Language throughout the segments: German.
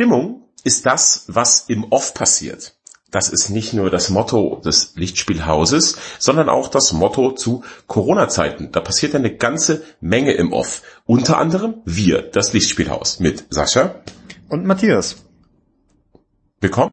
Stimmung ist das, was im Off passiert. Das ist nicht nur das Motto des Lichtspielhauses, sondern auch das Motto zu Corona-Zeiten. Da passiert eine ganze Menge im Off. Unter anderem wir, das Lichtspielhaus, mit Sascha und Matthias. Willkommen.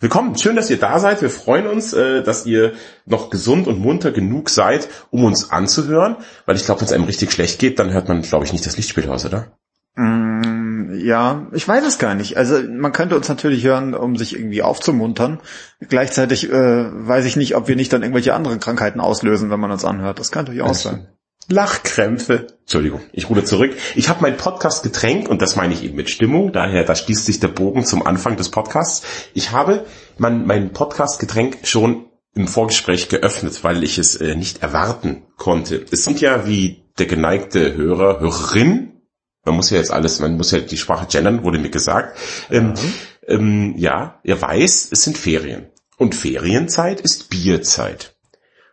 Willkommen. Schön, dass ihr da seid. Wir freuen uns, äh, dass ihr noch gesund und munter genug seid, um uns anzuhören. Weil ich glaube, wenn es einem richtig schlecht geht, dann hört man, glaube ich, nicht das Lichtspielhaus, oder? Mm, ja, ich weiß es gar nicht. Also man könnte uns natürlich hören, um sich irgendwie aufzumuntern. Gleichzeitig äh, weiß ich nicht, ob wir nicht dann irgendwelche anderen Krankheiten auslösen, wenn man uns anhört. Das kann durchaus sein. Lachkrämpfe. Entschuldigung, ich ruhe zurück. Ich habe mein Podcast-Getränk, und das meine ich eben mit Stimmung, daher da schließt sich der Bogen zum Anfang des Podcasts. Ich habe mein, mein Podcast-Getränk schon im Vorgespräch geöffnet, weil ich es äh, nicht erwarten konnte. Es sind ja, wie der geneigte Hörer, Hörerin man muss ja jetzt alles, man muss ja die Sprache gendern, wurde mir gesagt. Ähm, mhm. ähm, ja, er weiß, es sind Ferien. Und Ferienzeit ist Bierzeit.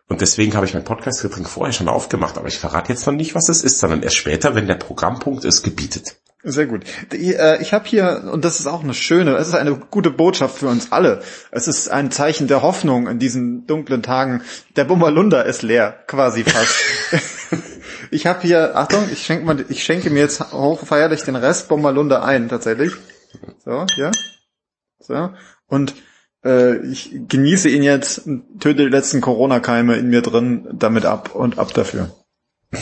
Und deswegen habe ich mein Podcast-Getränk vorher schon aufgemacht, aber ich verrate jetzt noch nicht, was es ist, sondern erst später, wenn der Programmpunkt es gebietet. Sehr gut. Äh, ich habe hier, und das ist auch eine schöne, es ist eine gute Botschaft für uns alle. Es ist ein Zeichen der Hoffnung in diesen dunklen Tagen. Der Bummerlunder ist leer, quasi fast. Ich habe hier, Achtung, ich schenke, mal, ich schenke mir jetzt hochfeierlich den Rest Bommerlunder ein, tatsächlich. So, ja. So. Und äh, ich genieße ihn jetzt, töte die letzten Corona-Keime in mir drin damit ab und ab dafür.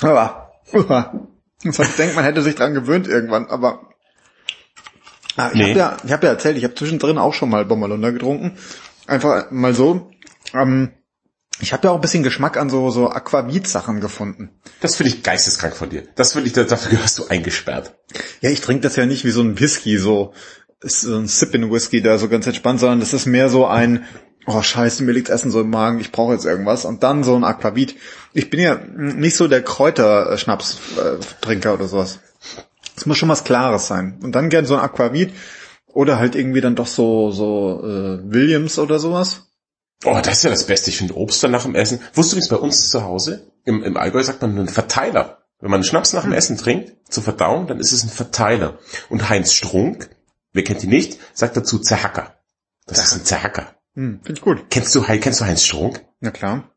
aber, ich denke, man hätte sich dran gewöhnt irgendwann, aber ah, ich nee. habe ja, ich hab ja erzählt, ich habe zwischendrin auch schon mal Bommerlunder getrunken. Einfach mal so. Ähm, ich habe ja auch ein bisschen Geschmack an so, so Aquavit-Sachen gefunden. Das finde ich geisteskrank von dir. Das finde ich, dafür gehörst du eingesperrt. Ja, ich trinke das ja nicht wie so ein Whisky, so, so ein Sip-in-Whisky da so ganz entspannt, sondern das ist mehr so ein, oh scheiße, mir liegt Essen so im Magen, ich brauche jetzt irgendwas. Und dann so ein Aquavit. Ich bin ja nicht so der Kräuterschnaps-Trinker oder sowas. Es muss schon was Klares sein. Und dann gern so ein Aquavit oder halt irgendwie dann doch so, so äh, Williams oder sowas. Oh, das ist ja das Beste. Ich finde Obst dann nach dem Essen. Wusstest du übrigens bei uns zu Hause? Im, Im Allgäu sagt man einen Verteiler. Wenn man Schnaps nach dem hm. Essen trinkt, zur Verdauung, dann ist es ein Verteiler. Und Heinz Strunk, wer kennt ihn nicht, sagt dazu Zerhacker. Das, das ist ein Zerhacker. Hm, Finde ich gut. Kennst du, kennst du Heinz Strunk? Na klar.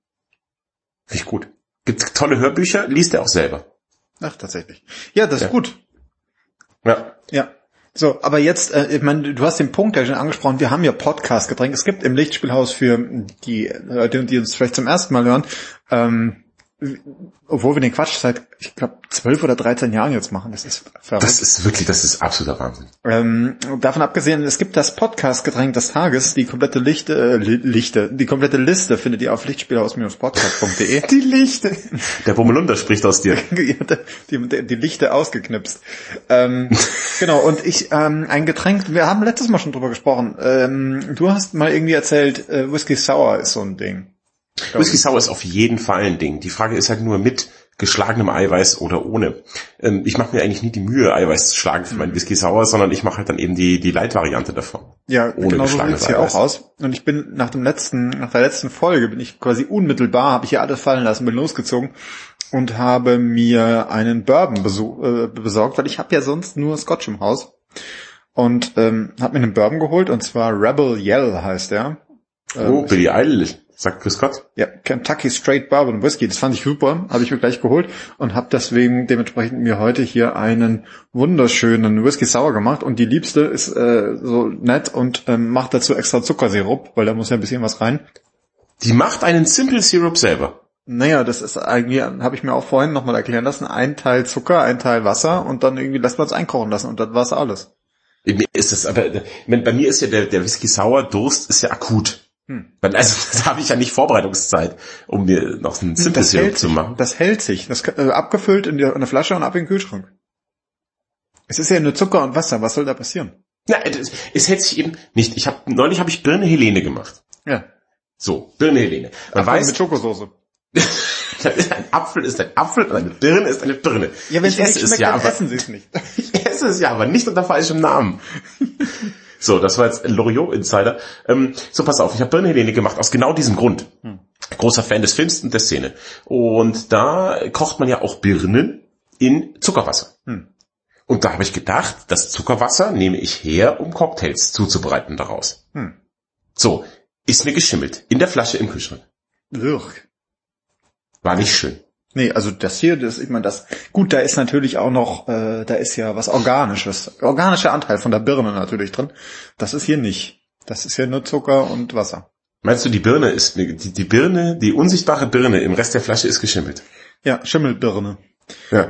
Finde ich gut. Gibt tolle Hörbücher, liest er auch selber. Ach, tatsächlich. Ja, das ja. ist gut. Ja. Ja. So, aber jetzt, äh, ich meine, du hast den Punkt ja schon angesprochen, wir haben ja Podcast-Getränk. Es gibt im Lichtspielhaus für die Leute, die uns vielleicht zum ersten Mal hören, ähm, obwohl wir den Quatsch seit, ich glaube, zwölf oder dreizehn Jahren jetzt machen. Das ist verrückt. Das ist wirklich, das ist absoluter Wahnsinn. Ähm, davon abgesehen, es gibt das Podcast-Getränk des Tages. Die komplette Lichte, äh, Lichte, die komplette Liste findet ihr auf lichtspielhaus-podcast.de. die Lichte. Der Bummelunder spricht aus dir. die, die, die Lichte ausgeknipst. Ähm, genau, und ich, ähm, ein Getränk, wir haben letztes Mal schon drüber gesprochen. Ähm, du hast mal irgendwie erzählt, äh, Whisky Sour ist so ein Ding. Whisky Sour ist auf jeden Fall ein Ding. Die Frage ist halt nur mit geschlagenem Eiweiß oder ohne. Ähm, ich mache mir eigentlich nie die Mühe, Eiweiß zu schlagen für meinen Whisky Sour, sondern ich mache halt dann eben die, die Light-Variante davon. Ja, ohne genau so sieht es hier auch aus. Und ich bin nach dem letzten, nach der letzten Folge bin ich quasi unmittelbar, habe ich hier alles fallen lassen, bin losgezogen und habe mir einen Bourbon äh, besorgt, weil ich habe ja sonst nur Scotch im Haus. Und ähm, habe mir einen Bourbon geholt und zwar Rebel Yell heißt der. Oh, ähm, Billy Eilish. Sagt Chris Scott? Ja, Kentucky Straight Bourbon Whiskey. Das fand ich super, habe ich mir gleich geholt und habe deswegen dementsprechend mir heute hier einen wunderschönen Whisky Sour gemacht. Und die Liebste ist äh, so nett und ähm, macht dazu extra Zuckersirup, weil da muss ja ein bisschen was rein. Die macht einen Simple Syrup selber. Naja, das ist eigentlich, habe ich mir auch vorhin nochmal erklären lassen, ein Teil Zucker, ein Teil Wasser und dann irgendwie lässt man es einkochen lassen und das war's alles. Ist das aber, bei mir ist ja der, der Whisky Sour Durst ist ja akut. Hm. Also da habe ich ja nicht Vorbereitungszeit, um mir noch einen Simple Syrup zu machen. Das hält sich. Das äh, abgefüllt in, der, in der Flasche und ab in den Kühlschrank. Es ist ja nur Zucker und Wasser. Was soll da passieren? Na, es, es hält sich eben nicht. Ich habe neulich habe ich Birne Helene gemacht. Ja. So, Birne Helene. Man Apfel weiß mit Schokosauce. ein Apfel ist ein Apfel und eine Birne ist eine Birne. Ja, wenn ich es nicht schmeckt, ja, dann essen Sie es nicht. ich esse es ja, aber nicht unter falschem Namen. So, das war jetzt Loriot Insider. Ähm, so, pass auf, ich habe Birnenhelene gemacht aus genau diesem Grund. Hm. Großer Fan des Films und der Szene. Und da kocht man ja auch Birnen in Zuckerwasser. Hm. Und da habe ich gedacht, das Zuckerwasser nehme ich her, um Cocktails zuzubereiten daraus. Hm. So, ist mir geschimmelt. In der Flasche im Kühlschrank. Ugh. War nicht schön. Nee, also das hier, das, ich meine, das, gut, da ist natürlich auch noch, äh, da ist ja was Organisches, organischer Anteil von der Birne natürlich drin. Das ist hier nicht. Das ist ja nur Zucker und Wasser. Meinst du, die Birne ist, die, die Birne, die unsichtbare Birne im Rest der Flasche ist geschimmelt? Ja, Schimmelbirne. Ja.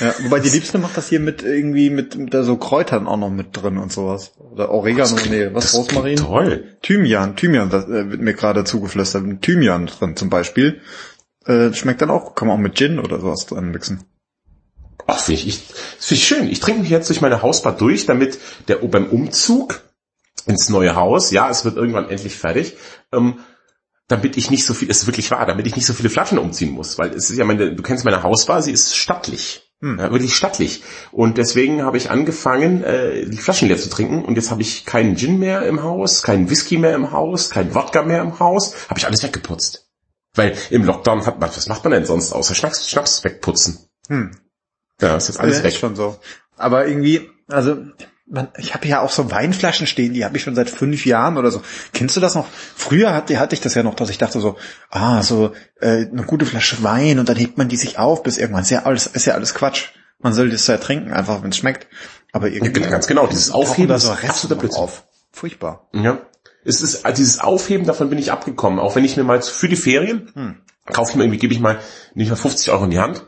ja. Wobei die Liebste macht das hier mit irgendwie mit, mit so Kräutern auch noch mit drin und sowas. Oder Oregano, klingt, nee, was Rosmarin? Toll. Thymian, Thymian, das äh, wird mir gerade zugeflüstert. Thymian drin zum Beispiel. Äh, schmeckt dann auch, kann man auch mit Gin oder sowas drin mixen. Ach, finde ich, ich, find ich schön. Ich trinke mich jetzt durch meine Hausbar durch, damit der beim Umzug ins neue Haus, ja, es wird irgendwann endlich fertig, ähm, damit ich nicht so viel, es ist wirklich wahr, damit ich nicht so viele Flaschen umziehen muss, weil es ist ja meine, du kennst meine Hausbar, sie ist stattlich. Hm. Ja, wirklich stattlich. Und deswegen habe ich angefangen, äh, die Flaschen leer zu trinken. Und jetzt habe ich keinen Gin mehr im Haus, keinen Whisky mehr im Haus, keinen Wodka mehr im Haus. Habe ich alles weggeputzt. Weil im Lockdown hat man, was macht man denn sonst außer Schnaps, Schnaps wegputzen? Hm. Ja, ist jetzt alles ja, weg. Ist schon so. Aber irgendwie, also man, ich habe ja auch so Weinflaschen stehen, die habe ich schon seit fünf Jahren oder so. Kennst du das noch? Früher hatte, hatte ich das ja noch, dass ich dachte so, ah, so äh, eine gute Flasche Wein und dann hebt man die sich auf bis irgendwann. Ist ja alles, ist ja alles Quatsch. Man soll das ja trinken, einfach wenn es schmeckt. Aber irgendwie. Ja, ganz genau, dieses Aufheben da so absoluter Blödsinn. Auf. Furchtbar. Ja es ist also dieses Aufheben, davon bin ich abgekommen. Auch wenn ich mir mal für die Ferien hm. kaufe ich mir irgendwie, gebe ich mal nicht mal 50 Euro in die Hand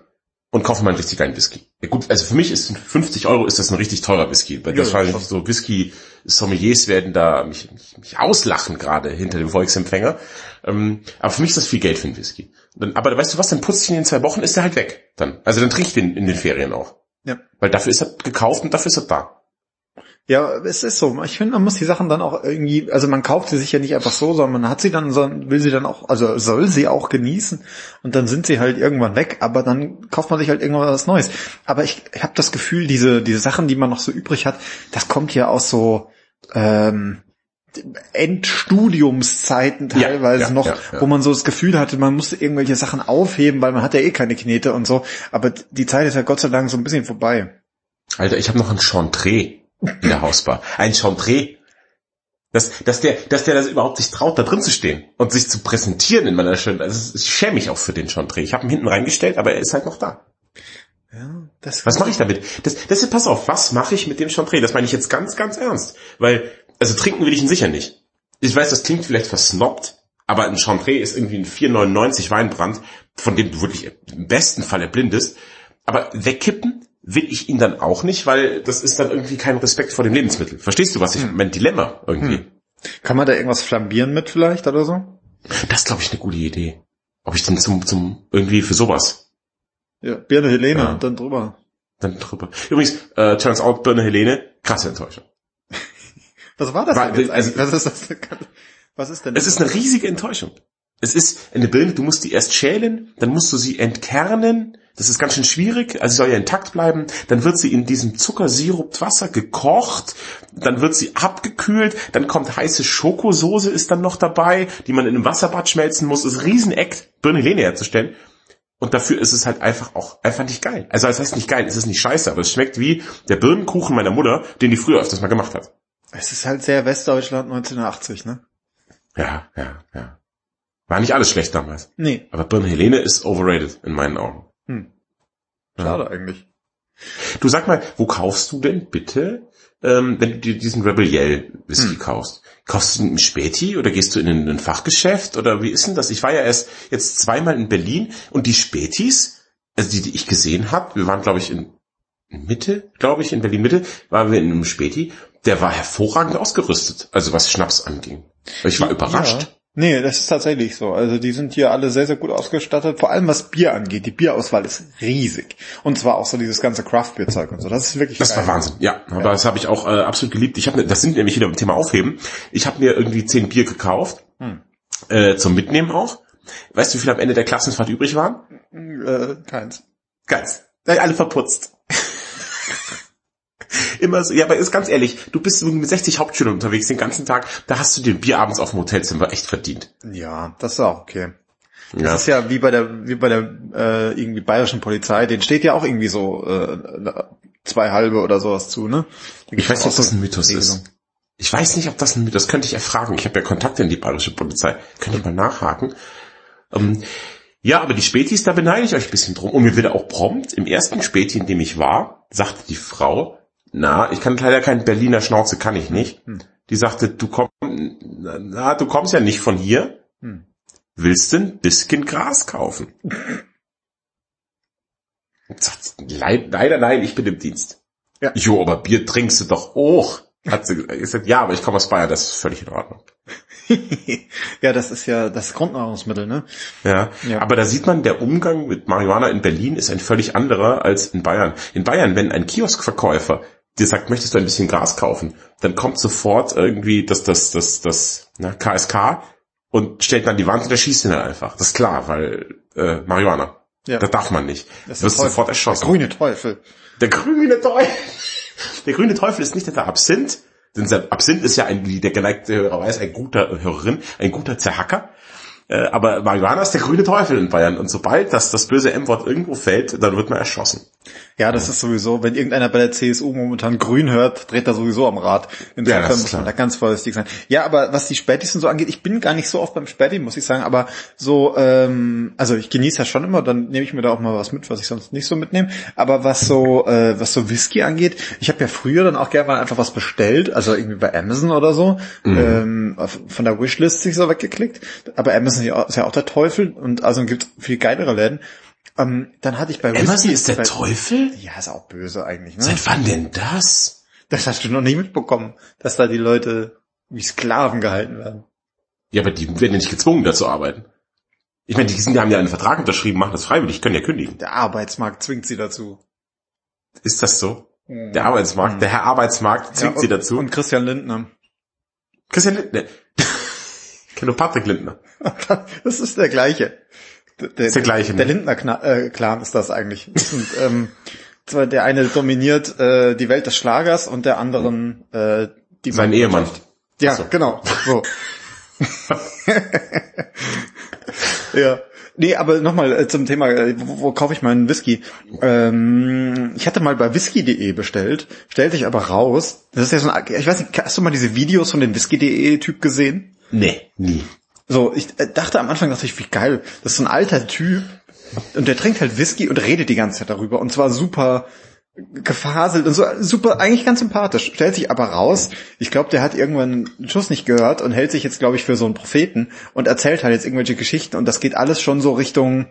und kaufe mal einen richtig geilen Whisky. Ja, gut, also für mich ist 50 Euro ist das ein richtig teurer Whisky. Weil ja, wahrscheinlich so Whisky-Sommeliers werden da mich, mich, mich auslachen gerade hinter dem Volksempfänger. Ähm, aber für mich ist das viel Geld für einen Whisky. Dann, aber weißt du was, dann putze ich ihn in zwei Wochen, ist der halt weg. Dann. Also dann trinke ich den in den Ferien auch. Ja. Weil dafür ist er gekauft und dafür ist er da. Ja, es ist so. Ich finde, man muss die Sachen dann auch irgendwie, also man kauft sie sich ja nicht einfach so, sondern man hat sie dann, sondern will sie dann auch, also soll sie auch genießen und dann sind sie halt irgendwann weg, aber dann kauft man sich halt irgendwann was Neues. Aber ich, ich habe das Gefühl, diese, diese Sachen, die man noch so übrig hat, das kommt ja aus so ähm, Endstudiumszeiten teilweise ja, ja, noch, ja, wo man so das Gefühl hatte, man musste irgendwelche Sachen aufheben, weil man hat ja eh keine Knete und so. Aber die Zeit ist ja Gott sei Dank so ein bisschen vorbei. Alter, ich habe noch ein Chantre in der Hausbar. Ein Champré. Dass, dass der, dass der das überhaupt sich traut, da drin zu stehen und sich zu präsentieren in meiner schönen, also ich schäme mich auch für den Chantré. Ich habe ihn hinten reingestellt, aber er ist halt noch da. Ja, das was mache ich damit? Das, das, pass auf, was mache ich mit dem Chantré? Das meine ich jetzt ganz, ganz ernst. Weil, also trinken will ich ihn sicher nicht. Ich weiß, das klingt vielleicht versnobbt, aber ein Chantré ist irgendwie ein 4,99 Weinbrand, von dem du wirklich im besten Fall erblindest. Aber wegkippen will ich ihn dann auch nicht, weil das ist dann irgendwie kein Respekt vor dem Lebensmittel. Verstehst du, was ich, hm. mein Dilemma irgendwie? Hm. Kann man da irgendwas flambieren mit vielleicht oder so? Das ist, glaube ich, eine gute Idee. Ob ich dann zum, zum, irgendwie für sowas. Ja, Birne Helene, ja. dann drüber. Dann drüber. Übrigens, äh, turns out, Birne Helene, krasse Enttäuschung. was war das war, denn jetzt also, was ist das? Was ist denn? Es ist eine riesige Enttäuschung. Es ist eine Birne, du musst die erst schälen, dann musst du sie entkernen, das ist ganz schön schwierig, also sie soll ja intakt bleiben. Dann wird sie in diesem Zuckersirupwasser gekocht, dann wird sie abgekühlt, dann kommt heiße Schokosoße ist dann noch dabei, die man in einem Wasserbad schmelzen muss. Das ist ein Rieseneck, Birne Helene herzustellen. Und dafür ist es halt einfach auch einfach nicht geil. Also es heißt nicht geil, es ist nicht scheiße, aber es schmeckt wie der Birnenkuchen meiner Mutter, den die früher öfters mal gemacht hat. Es ist halt sehr Westdeutschland 1980, ne? Ja, ja, ja. War nicht alles schlecht damals. Nee. Aber Birne Helene ist overrated in meinen Augen. Schade ja. eigentlich. Du sag mal, wo kaufst du denn bitte, ähm, wenn du dir diesen Rebel Yell Whisky hm. kaufst? Kaufst du ihn im Späti oder gehst du in ein, Fachgeschäft oder wie ist denn das? Ich war ja erst jetzt zweimal in Berlin und die Spätis, also die, die ich gesehen habe, wir waren glaube ich in Mitte, glaube ich, in Berlin Mitte, waren wir in einem Späti, der war hervorragend ausgerüstet, also was Schnaps anging. Ich war überrascht. Ja. Nee, das ist tatsächlich so. Also die sind hier alle sehr, sehr gut ausgestattet, vor allem was Bier angeht. Die Bierauswahl ist riesig. Und zwar auch so dieses ganze Craft-Bier-Zeug und so. Das ist wirklich Das geil. war Wahnsinn, ja. Aber ja. das habe ich auch äh, absolut geliebt. Ich hab, ne, das sind nämlich wieder im Thema Aufheben. Ich habe mir irgendwie zehn Bier gekauft, hm. äh, zum Mitnehmen auch. Weißt du, wie viel am Ende der Klassenfahrt übrig waren? Äh, keins. Keins. Alle verputzt. immer so, ja, aber ist ganz ehrlich, du bist mit 60 Hauptschülern unterwegs den ganzen Tag, da hast du den Bier abends auf dem Hotelzimmer echt verdient. Ja, das ist auch okay. Das Ja. ist ja wie bei der, wie bei der äh, irgendwie bayerischen Polizei, denen steht ja auch irgendwie so äh, zwei halbe oder sowas zu, ne? Ich weiß nicht, ob das ein Mythos Regelungen. ist. Ich weiß nicht, ob das ein Mythos, das könnte ich erfragen. Ich habe ja Kontakte in die bayerische Polizei. Könnte ich mal nachhaken. Ähm, ja, aber die Spätis, da beneide ich euch ein bisschen drum. Und mir wird auch prompt, im ersten Späti, in dem ich war, sagte die Frau, na, ich kann leider kein Berliner Schnauze, kann ich nicht. Hm. Die sagte, du kommst, na, du kommst ja nicht von hier. Hm. Willst du ein bisschen Gras kaufen? Sagt, "Leid- Leider nein, ich bin im Dienst. Ja. Jo, aber Bier trinkst du doch auch. Hat sie gesagt, ja, aber ich komme aus Bayern, das ist völlig in Ordnung. ja, das ist ja das Grundnahrungsmittel, ne? Ja, Ja. aber da sieht man, der Umgang mit Marihuana in Berlin ist ein völlig anderer als in Bayern. In Bayern, wenn ein Kioskverkäufer dir sagt, möchtest du ein bisschen Gras kaufen, dann kommt sofort irgendwie das, das, das, das, na, KSK und stellt dann die Wand und der schießt ihn dann einfach. Das ist klar, weil äh, Marihuana. Ja. Das darf man nicht. Das Du wirst Teufel. sofort erschossen. Der grüne Teufel. Der grüne Teufel. Der grüne Teufel ist nicht der Absinth. Denn der Absinth ist ja ein, wie der geneigte Hörer weiß, ein guter Hörerin, ein guter Zerhacker. Äh, aber Marihuana ist der grüne Teufel in Bayern. Und sobald das, das böse M-Wort irgendwo fällt, dann wird man erschossen. Ja, das ist sowieso, wenn irgendeiner bei der CSU momentan grün hört, dreht er sowieso am Rad. Insofern Ja, das muss man da ganz vorsichtig sein. Ja, aber was die Spätis und so angeht, ich bin gar nicht so oft beim Späti, muss ich sagen, aber so, ähm, also ich genieße ja schon immer, dann nehme ich mir da auch mal was mit, was ich sonst nicht so mitnehme. Aber was so, äh, was so Whisky angeht, ich habe ja früher dann auch gerne mal einfach was bestellt, also irgendwie bei Amazon oder so, Mhm. ähm, von der Wishlist sich so weggeklickt. Aber Amazon ist ja auch- ist ja auch der Teufel und also gibt viel geilere Läden. Ähm, dann hatte ich bei Amazon Whisky ist der bei- Teufel? ja, ist auch böse eigentlich, ne? Seit wann denn das? Das hast du noch nicht mitbekommen, dass da die Leute wie Sklaven gehalten werden. Ja, aber die werden ja nicht gezwungen, da zu arbeiten. Ich meine, die, sind, die haben ja einen Vertrag unterschrieben, machen das freiwillig, können ja kündigen. Der Arbeitsmarkt zwingt sie dazu. Ist das so? Der Arbeitsmarkt, der Herr Arbeitsmarkt zwingt Ja, sie und- dazu. Und Christian Lindner. Christian Lindner. Ich kenne nur Patrick Lindner. Das ist der gleiche. Der, der, Ist der gleiche, ne? Der Lindner-Clan ist das eigentlich. Sind, ähm, zwar der eine dominiert äh, die Welt des Schlagers und der anderen äh, die Sein Ehemann. Ja, so. genau. So. ja. Nee, aber nochmal äh, zum Thema, äh, wo, wo kaufe ich meinen Whisky? Ähm, ich hatte mal bei whisky.de bestellt, stellte ich aber raus, das ist ja so ein, ich weiß nicht, hast du mal diese Videos von dem whisky.de Typ gesehen? Nee, nie. So, ich äh, dachte am Anfang, dachte ich, wie geil, das ist so ein alter Typ und der trinkt halt Whisky und redet die ganze Zeit darüber und zwar super gefaselt und so super, eigentlich ganz sympathisch. Stellt sich aber raus, ich glaube, der hat irgendwann einen Schuss nicht gehört und hält sich jetzt, glaube ich, für so einen Propheten und erzählt halt jetzt irgendwelche Geschichten und das geht alles schon so Richtung,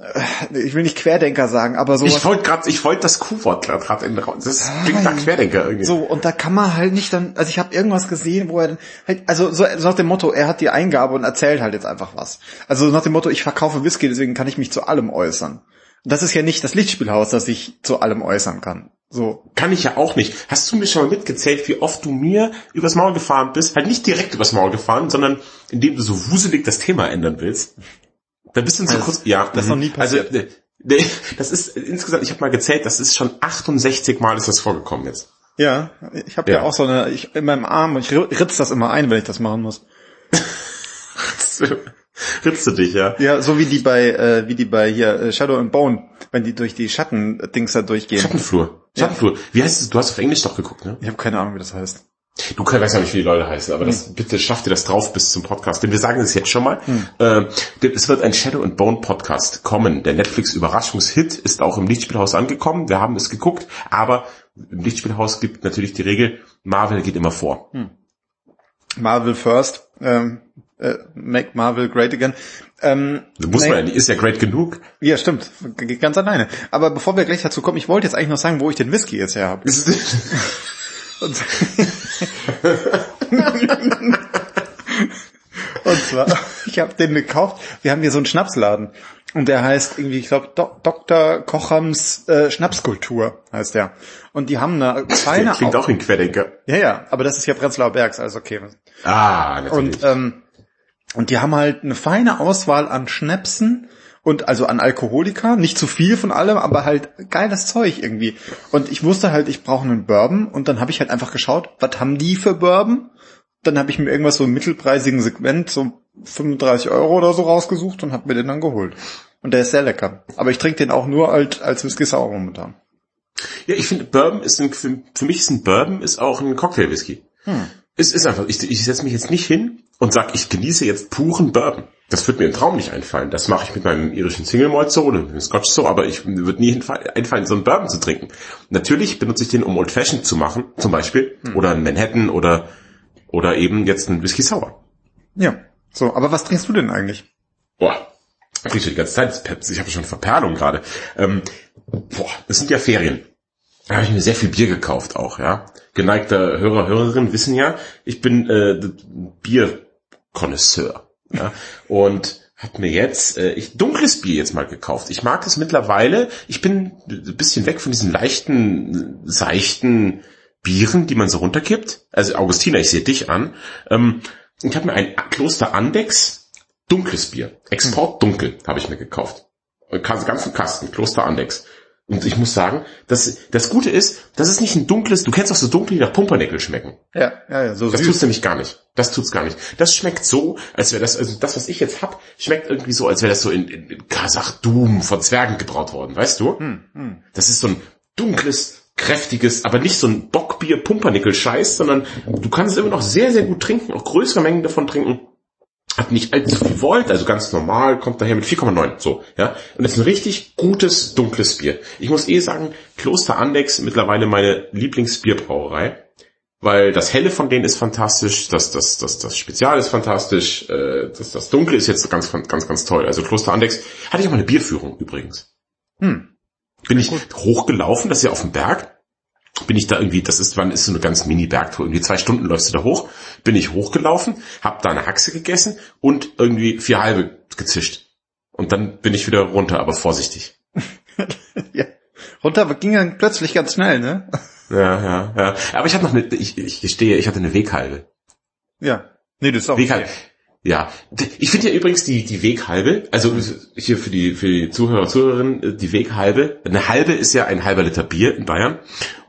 äh, ich will nicht Querdenker sagen, aber sowas. Ich wollte gerade, ich wollte das Q-Wort gerade in den Raum. Das klingt nach Querdenker irgendwie. So, und da kann man halt nicht dann, also ich habe irgendwas gesehen, wo er dann halt, also so, so nach dem Motto, er hat die Eingabe und erzählt halt jetzt einfach was. Also nach dem Motto, ich verkaufe Whisky, deswegen kann ich mich zu allem äußern. Das ist ja nicht das Lichtspielhaus, das ich zu allem äußern kann. So. Kann ich ja auch nicht. Hast du mir schon mal mitgezählt, wie oft du mir übers Maul gefahren bist? Halt nicht direkt übers Maul gefahren, sondern indem du so wuselig das Thema ändern willst. Da bist du so Also, kurz, ja. das ist noch nie. Also, passiert. äh, nee, das ist äh, insgesamt, ich habe mal gezählt, das ist schon 68 Mal ist das vorgekommen jetzt. Ja, ich habe ja. Ja. auch so eine, ich in meinem Arm, ich ritz das immer ein, wenn ich das machen muss. Ritzt du dich, ja? Ja, so wie die bei, äh, wie die bei hier äh, Shadow and Bone, wenn die durch die Schatten-Dings da durchgehen. Schattenflur. Schattenflur. Wie heißt es? Du hast auf Englisch doch geguckt, ne? Ich habe keine Ahnung, wie das heißt. Du weißt ja nicht, wie die Leute heißen, aber das, bitte schaff dir das drauf bis zum Podcast. Denn wir sagen es jetzt schon mal. Äh, es wird ein Shadow and Bone Podcast kommen. Der Netflix Überraschungshit ist auch im Lichtspielhaus angekommen. Wir haben es geguckt, aber im Lichtspielhaus gibt natürlich die Regel, Marvel geht immer vor. Marvel first, ähm, äh, make Marvel great again. Ähm, muss man ist ja great genug. Ja, stimmt, geht ganz alleine. Aber bevor wir gleich dazu kommen, ich wollte jetzt eigentlich noch sagen, wo ich den Whisky jetzt her habe. Und, und zwar, ich habe den gekauft. Wir haben hier so einen Schnapsladen und der heißt irgendwie, ich glaube, Do Dr. Kochams äh, Schnapskultur heißt der. Und die haben eine feine, Klingt auch ein Querdenker. ja ja, aber das ist ja Prenzlauer Bergs, also okay. Ah, natürlich. Und, ähm, und die haben halt eine feine Auswahl an Schnäpsen und also an Alkoholika, nicht zu viel von allem, aber halt geiles Zeug irgendwie. Und ich wusste halt, ich brauche einen Bourbon und dann habe ich halt einfach geschaut, was haben die für Bourbon? Dann habe ich mir irgendwas so im mittelpreisigen Segment, so 35 Euro oder so rausgesucht und habe mir den dann geholt. Und der ist sehr lecker. Aber ich trinke den auch nur als, als Whisky Sour momentan. Ja, ich finde, Bourbon ist ein, für, für mich ist ein Bourbon ist auch ein Cocktail-Whisky. Hm. Es ist einfach, ich, ich setze mich jetzt nicht hin und sag, ich genieße jetzt puren Bourbon. Das wird mir im Traum nicht einfallen. Das mache ich mit meinem irischen Single Malt so oder mit dem Scotch so, aber ich würde nie einfallen, so einen Bourbon zu trinken. Natürlich benutze ich den, um Old Fashioned zu machen, zum Beispiel, hm. oder ein Manhattan oder oder eben jetzt ein Whisky Sour. Ja. So, aber was trinkst du denn eigentlich? Boah, trinkst du die ganze Zeit. Ich habe schon Verperlung gerade. Ähm, boah, das sind ja Ferien. Da habe ich mir sehr viel Bier gekauft auch, ja. Geneigter Hörer, Hörerinnen wissen ja, ich bin äh, Bierkonnoisseur. Ja? Und habe mir jetzt äh, ich dunkles Bier jetzt mal gekauft. Ich mag es mittlerweile. Ich bin ein bisschen weg von diesen leichten, seichten Bieren, die man so runterkippt. Also Augustina, ich sehe dich an. Ähm, ich habe mir ein Kloster Andex dunkles Bier, Export dunkel, habe ich mir gekauft. Ganzen Kasten, Kloster Andex. Und ich muss sagen, das, das Gute ist, das ist nicht ein dunkles, du kennst auch so dunkel, die nach Pumpernickel schmecken. Ja, ja, ja, so Das süß. tut's nämlich gar nicht. Das tut's gar nicht. Das schmeckt so, als wäre das, also das, was ich jetzt hab, schmeckt irgendwie so, als wäre das so in, in, in Kasachdum von Zwergen gebraut worden, weißt du? Hm, hm. Das ist so ein dunkles, kräftiges, aber nicht so ein Bockbier-Pumpernickel-Scheiß, sondern du kannst es immer noch sehr, sehr gut trinken, auch größere Mengen davon trinken hat nicht allzu viel Volt, also ganz normal, kommt daher mit 4,9, so, ja. Und das ist ein richtig gutes, dunkles Bier. Ich muss eh sagen, Kloster Andex mittlerweile meine Lieblingsbierbrauerei, weil das Helle von denen ist fantastisch, das, das, das, das Spezial ist fantastisch, äh, das, das Dunkle ist jetzt ganz, ganz, ganz toll. Also Kloster Andex hatte ich auch mal eine Bierführung übrigens. Hm. Bin ich hochgelaufen, das ist ja auf dem Berg, bin ich da irgendwie, das ist, wann ist so eine ganz Mini-Bergtour, irgendwie zwei Stunden läufst du da hoch, bin ich hochgelaufen, hab da eine Haxe gegessen und irgendwie vier halbe gezischt. Und dann bin ich wieder runter, aber vorsichtig. ja. Runter ging dann plötzlich ganz schnell, ne? Ja, ja, ja. Aber ich hatte noch eine, ich, ich stehe, ich hatte eine Weghalbe. Ja. Nee, das ist auch. Weghalbe. Okay. Ja, ich finde ja übrigens die, die Weghalbe, also hier für die, für die Zuhörer, Zuhörerinnen, die Weghalbe, eine halbe ist ja ein halber Liter Bier in Bayern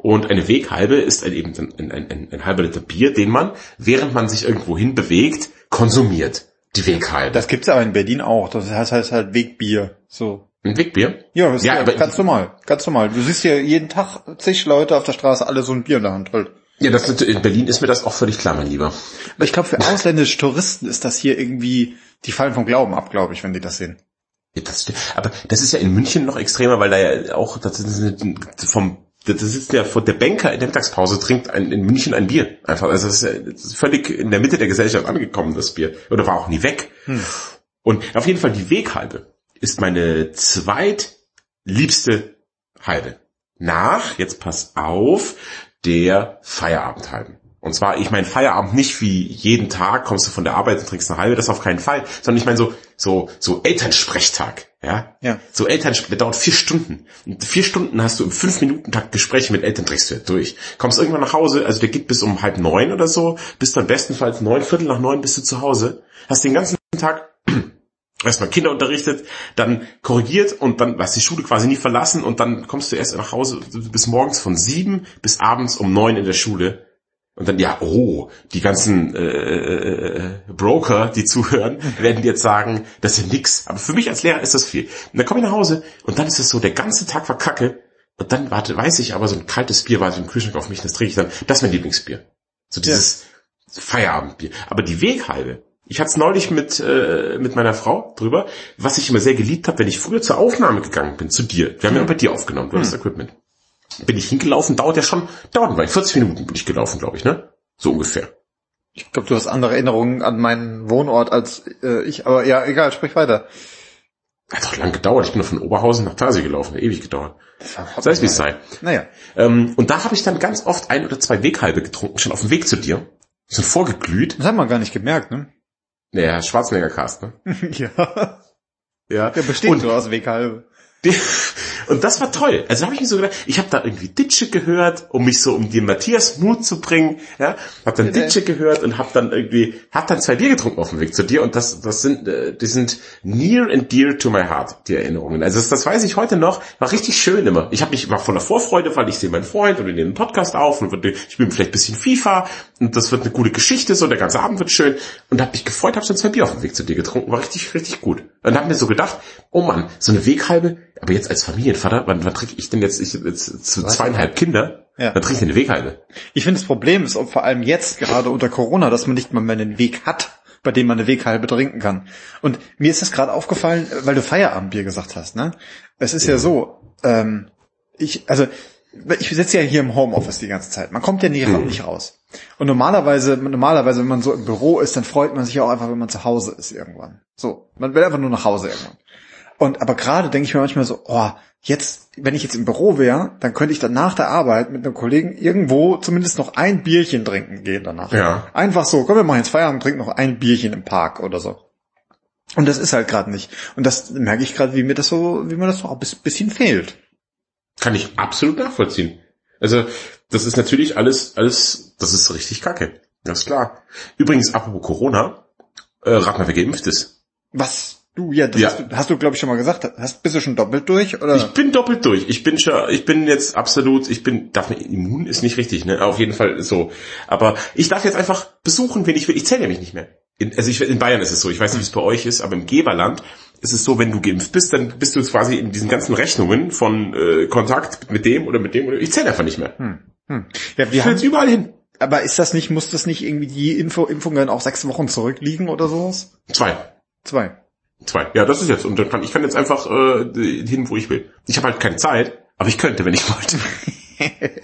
und eine Weghalbe ist ein, eben ein, ein, ein, ein halber Liter Bier, den man, während man sich irgendwo hin bewegt, konsumiert. Die Weghalbe. Das gibt's aber in Berlin auch, das heißt, heißt halt Wegbier, so. Ein Wegbier? Ja, das ja, ist ja ganz normal, ganz normal. Du siehst ja jeden Tag zig Leute auf der Straße alle so ein Bier in der Hand halt. Ja, das, in Berlin ist mir das auch völlig klar, mein Lieber. Aber ich glaube, für ausländische Touristen ist das hier irgendwie, die fallen vom Glauben ab, glaube ich, wenn die das sehen. Ja, das, aber das ist ja in München noch extremer, weil da ja auch, das vom, da sitzt ja vor der Banker in der Mittagspause, trinkt ein, in München ein Bier. Einfach, also das ist, das ist völlig in der Mitte der Gesellschaft angekommen, das Bier. Oder war auch nie weg. Hm. Und auf jeden Fall die Weghalbe ist meine zweitliebste Halbe. Nach, jetzt pass auf, der Feierabendhalben. Und zwar, ich meine Feierabend nicht wie jeden Tag kommst du von der Arbeit und trinkst eine halbe, das auf keinen Fall, sondern ich meine so, so, so Elternsprechtag, ja? Ja. So Elternsprechtag, der dauert vier Stunden. Und vier Stunden hast du im fünf Minuten Tag Gespräche mit Eltern, trinkst du durch. Kommst irgendwann nach Hause, also der geht bis um halb neun oder so, bist dann bestenfalls neun, Viertel nach neun bist du zu Hause, hast den ganzen Tag erstmal Kinder unterrichtet, dann korrigiert und dann hast die Schule quasi nie verlassen und dann kommst du erst nach Hause bis morgens von sieben bis abends um neun in der Schule. Und dann, ja, oh, die ganzen äh, äh, Broker, die zuhören, werden jetzt sagen, das ist ja nix. Aber für mich als Lehrer ist das viel. Und dann komme ich nach Hause und dann ist es so, der ganze Tag verkacke. Und dann warte, weiß ich aber, so ein kaltes Bier war so im Kühlschrank auf mich, das trinke ich dann. Das ist mein Lieblingsbier. So dieses ja. Feierabendbier. Aber die Weghalbe, ich hatte es neulich mit, äh, mit meiner Frau drüber, was ich immer sehr geliebt habe, wenn ich früher zur Aufnahme gegangen bin, zu dir. Wir haben ja auch bei dir aufgenommen, du hast das Equipment. Bin ich hingelaufen, dauert ja schon, dauert weil 40 Minuten bin ich gelaufen, glaube ich, ne? So ungefähr. Ich glaube, du hast andere Erinnerungen an meinen Wohnort als äh, ich, aber ja, egal, sprich weiter. Hat doch lang gedauert. Ich bin nur von Oberhausen nach Tassi gelaufen, ewig gedauert. Sei es wie es sei. Naja. Ähm, und da habe ich dann ganz oft ein oder zwei Weghalbe getrunken, schon auf dem Weg zu dir. Sind vorgeglüht. Das hat man gar nicht gemerkt, ne? Naja, Schwarzenegger Cast, ne? ja. Ja. Der besteht und, so aus Weghalbe. Und das war toll. Also habe ich mir so gedacht, ich habe da irgendwie Ditsche gehört, um mich so um den Matthias Mut zu bringen. Ja, habe dann Ditsche gehört und habe dann irgendwie, habe dann zwei Bier getrunken auf dem Weg zu dir. Und das, das sind, äh, die sind near and dear to my heart, die Erinnerungen. Also das, das weiß ich heute noch. War richtig schön immer. Ich habe mich war voller Vorfreude, weil ich sehe meinen Freund und wir nehmen einen Podcast auf und ich bin vielleicht ein bisschen FIFA und das wird eine gute Geschichte, so der ganze Abend wird schön. Und habe mich gefreut, habe schon zwei Bier auf dem Weg zu dir getrunken. War richtig, richtig gut. Und habe mir so gedacht, oh Mann, so eine Weghalbe, aber jetzt als Familienvater, wann, wann trinke ich denn jetzt, ich, jetzt zu zweieinhalb Kinder, ja. dann trinke ich eine Weghalbe. Ich finde, das Problem ist, vor allem jetzt, gerade unter Corona, dass man nicht mal mehr einen Weg hat, bei dem man eine Weghalbe trinken kann. Und mir ist das gerade aufgefallen, weil du Feierabendbier gesagt hast, ne? Es ist ja, ja so, ähm, ich, also, ich sitze ja hier im Homeoffice die ganze Zeit. Man kommt ja nie, mhm. nicht raus. Und normalerweise, normalerweise, wenn man so im Büro ist, dann freut man sich auch einfach, wenn man zu Hause ist irgendwann. So, man will einfach nur nach Hause irgendwann. Und aber gerade denke ich mir manchmal so, oh, jetzt, wenn ich jetzt im Büro wäre, dann könnte ich dann nach der Arbeit mit einem Kollegen irgendwo zumindest noch ein Bierchen trinken gehen danach. Ja. Einfach so, komm, wir machen jetzt Feierabend, trinken noch ein Bierchen im Park oder so. Und das ist halt gerade nicht. Und das merke ich gerade, wie mir das so, wie mir das so ein bisschen fehlt. Kann ich absolut nachvollziehen. Also, das ist natürlich alles, alles, das ist richtig kacke. Das ist klar. Übrigens, apropos Corona, äh, rat mal, wer geimpft ist. Was? Du, ja, das ja. hast du, hast du glaube ich schon mal gesagt. Hast, bist du schon doppelt durch, oder? Ich bin doppelt durch. Ich bin schon, ich bin jetzt absolut, ich bin, darf man, immun ist nicht richtig, ne? Auf jeden Fall so. Aber ich darf jetzt einfach besuchen, wenn ich will. Ich zähle ja mich nicht mehr. In, also ich, in Bayern ist es so. Ich weiß nicht, wie es bei euch ist, aber im Geberland ist es so, wenn du geimpft bist, dann bist du quasi in diesen ganzen Rechnungen von äh, Kontakt mit dem oder mit dem oder ich zähle einfach nicht mehr. Hm. Hm. Ja, wir haben überall hin. Aber ist das nicht, muss das nicht irgendwie die Info, Impfungen auch sechs Wochen zurückliegen oder sowas? Zwei. Zwei. Zwei. Ja, das ist jetzt. Und dann kann ich kann jetzt einfach äh, hin, wo ich will. Ich habe halt keine Zeit, aber ich könnte, wenn ich wollte.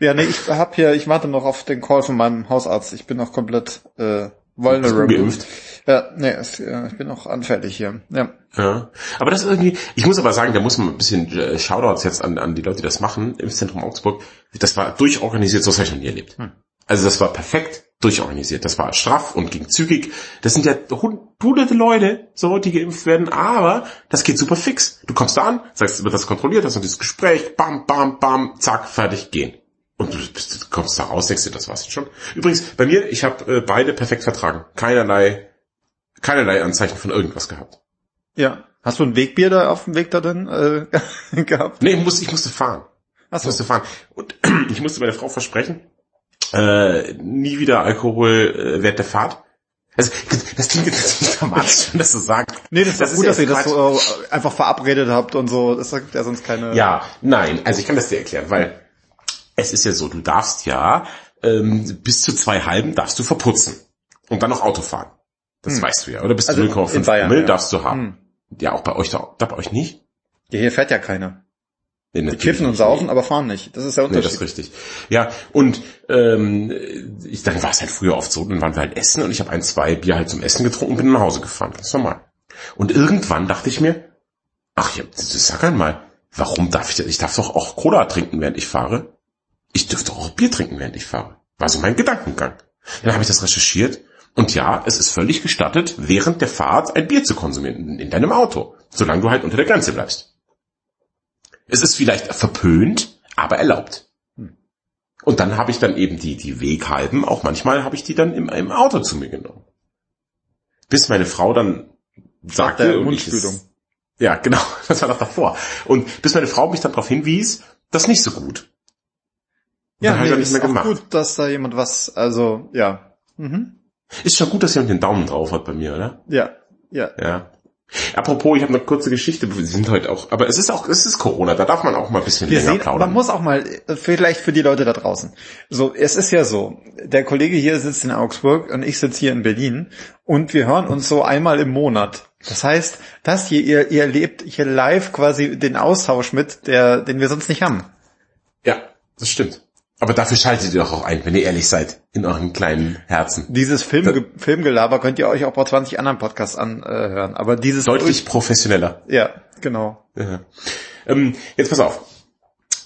ja, nee, ich hab hier, ich warte noch auf den Call von meinem Hausarzt. Ich bin noch komplett äh, vulnerable. Geimpft? Ja, nee, es, ja, ich bin noch anfällig hier. Ja. ja. Aber das ist irgendwie, ich muss aber sagen, da muss man ein bisschen äh, Shoutouts jetzt an, an die Leute, die das machen im Zentrum Augsburg. Das war durchorganisiert, so habe ich noch nie erlebt. Hm. Also das war perfekt durchorganisiert. Das war straff und ging zügig. Das sind ja hunderte Leute, so, die geimpft werden, aber das geht super fix. Du kommst da an, sagst, wird das kontrolliert, hast noch dieses Gespräch, bam, bam, bam, zack, fertig, gehen. Und du, bist, du kommst da raus, denkst dir, das war's jetzt schon. Übrigens, bei mir, ich habe äh, beide perfekt vertragen. Keinerlei, keinerlei Anzeichen von irgendwas gehabt. Ja. Hast du ein Wegbier da auf dem Weg da drin äh, gehabt? Nee, ich musste, ich musste fahren. Ach so. Ich musste fahren. Und ich musste meiner Frau versprechen, äh, nie wieder Alkohol äh, während der Fahrt. Also, das klingt jetzt nicht dramatisch, wenn das so sagt. Nee, das, das ist gut, dass ihr das so äh, einfach verabredet habt und so. Das sagt ja sonst keine... Ja, nein, also ich kann das dir erklären, weil es ist ja so, du darfst ja ähm, bis zu zwei halben darfst du verputzen und dann noch Auto fahren. Das hm. weißt du ja. Oder bis zu also 0,5 Promille ja. darfst du haben. Hm. Ja, auch bei euch da, da bei euch nicht? Ja, hier fährt ja keiner. Nee, die kiffen und saufen, aber fahren nicht. Das ist der Unterschied. Nee, das ist richtig. Ja, und ähm, ich, dann war es halt früher oft so, dann waren wir halt essen und ich habe ein, zwei Bier halt zum Essen getrunken und bin nach Hause gefahren. Das ist normal. Und irgendwann dachte ich mir, ach ja, sag einmal, warum darf ich das? Ich darf doch auch Cola trinken, während ich fahre. Ich dürfte auch Bier trinken, während ich fahre. War so mein Gedankengang. Dann habe ich das recherchiert und ja, es ist völlig gestattet, während der Fahrt ein Bier zu konsumieren in deinem Auto, solange du halt unter der Grenze bleibst. Es ist vielleicht verpönt, aber erlaubt. Hm. Und dann habe ich dann eben die, die Weghalben, auch manchmal habe ich die dann im, im Auto zu mir genommen. Bis meine Frau dann sagte, ich es, ja, genau, das war doch davor. Und bis meine Frau mich dann darauf hinwies, das nicht so gut. Und ja, nee, ist nicht mehr gemacht. gut, dass da jemand was, also, ja. Mhm. Ist schon gut, dass jemand den Daumen drauf hat bei mir, oder? Ja, ja. Ja. Apropos, ich habe eine kurze Geschichte. Wir sind heute auch, aber es ist auch, es ist Corona. Da darf man auch mal ein bisschen Wir länger sehen, plaudern. Man muss auch mal, vielleicht für die Leute da draußen. So, es ist ja so. Der Kollege hier sitzt in Augsburg und ich sitze hier in Berlin und wir hören uns so einmal im Monat. Das heißt, das hier, ihr, ihr erlebt hier live quasi den Austausch mit, der, den wir sonst nicht haben. Ja, das stimmt. Aber dafür schaltet ihr doch auch ein, wenn ihr ehrlich seid, in euren kleinen Herzen. Dieses Film, Filmgelaber könnt ihr euch auch bei 20 anderen Podcasts anhören. Aber dieses deutlich professioneller. Ja, genau. Ja. Ähm, jetzt pass auf.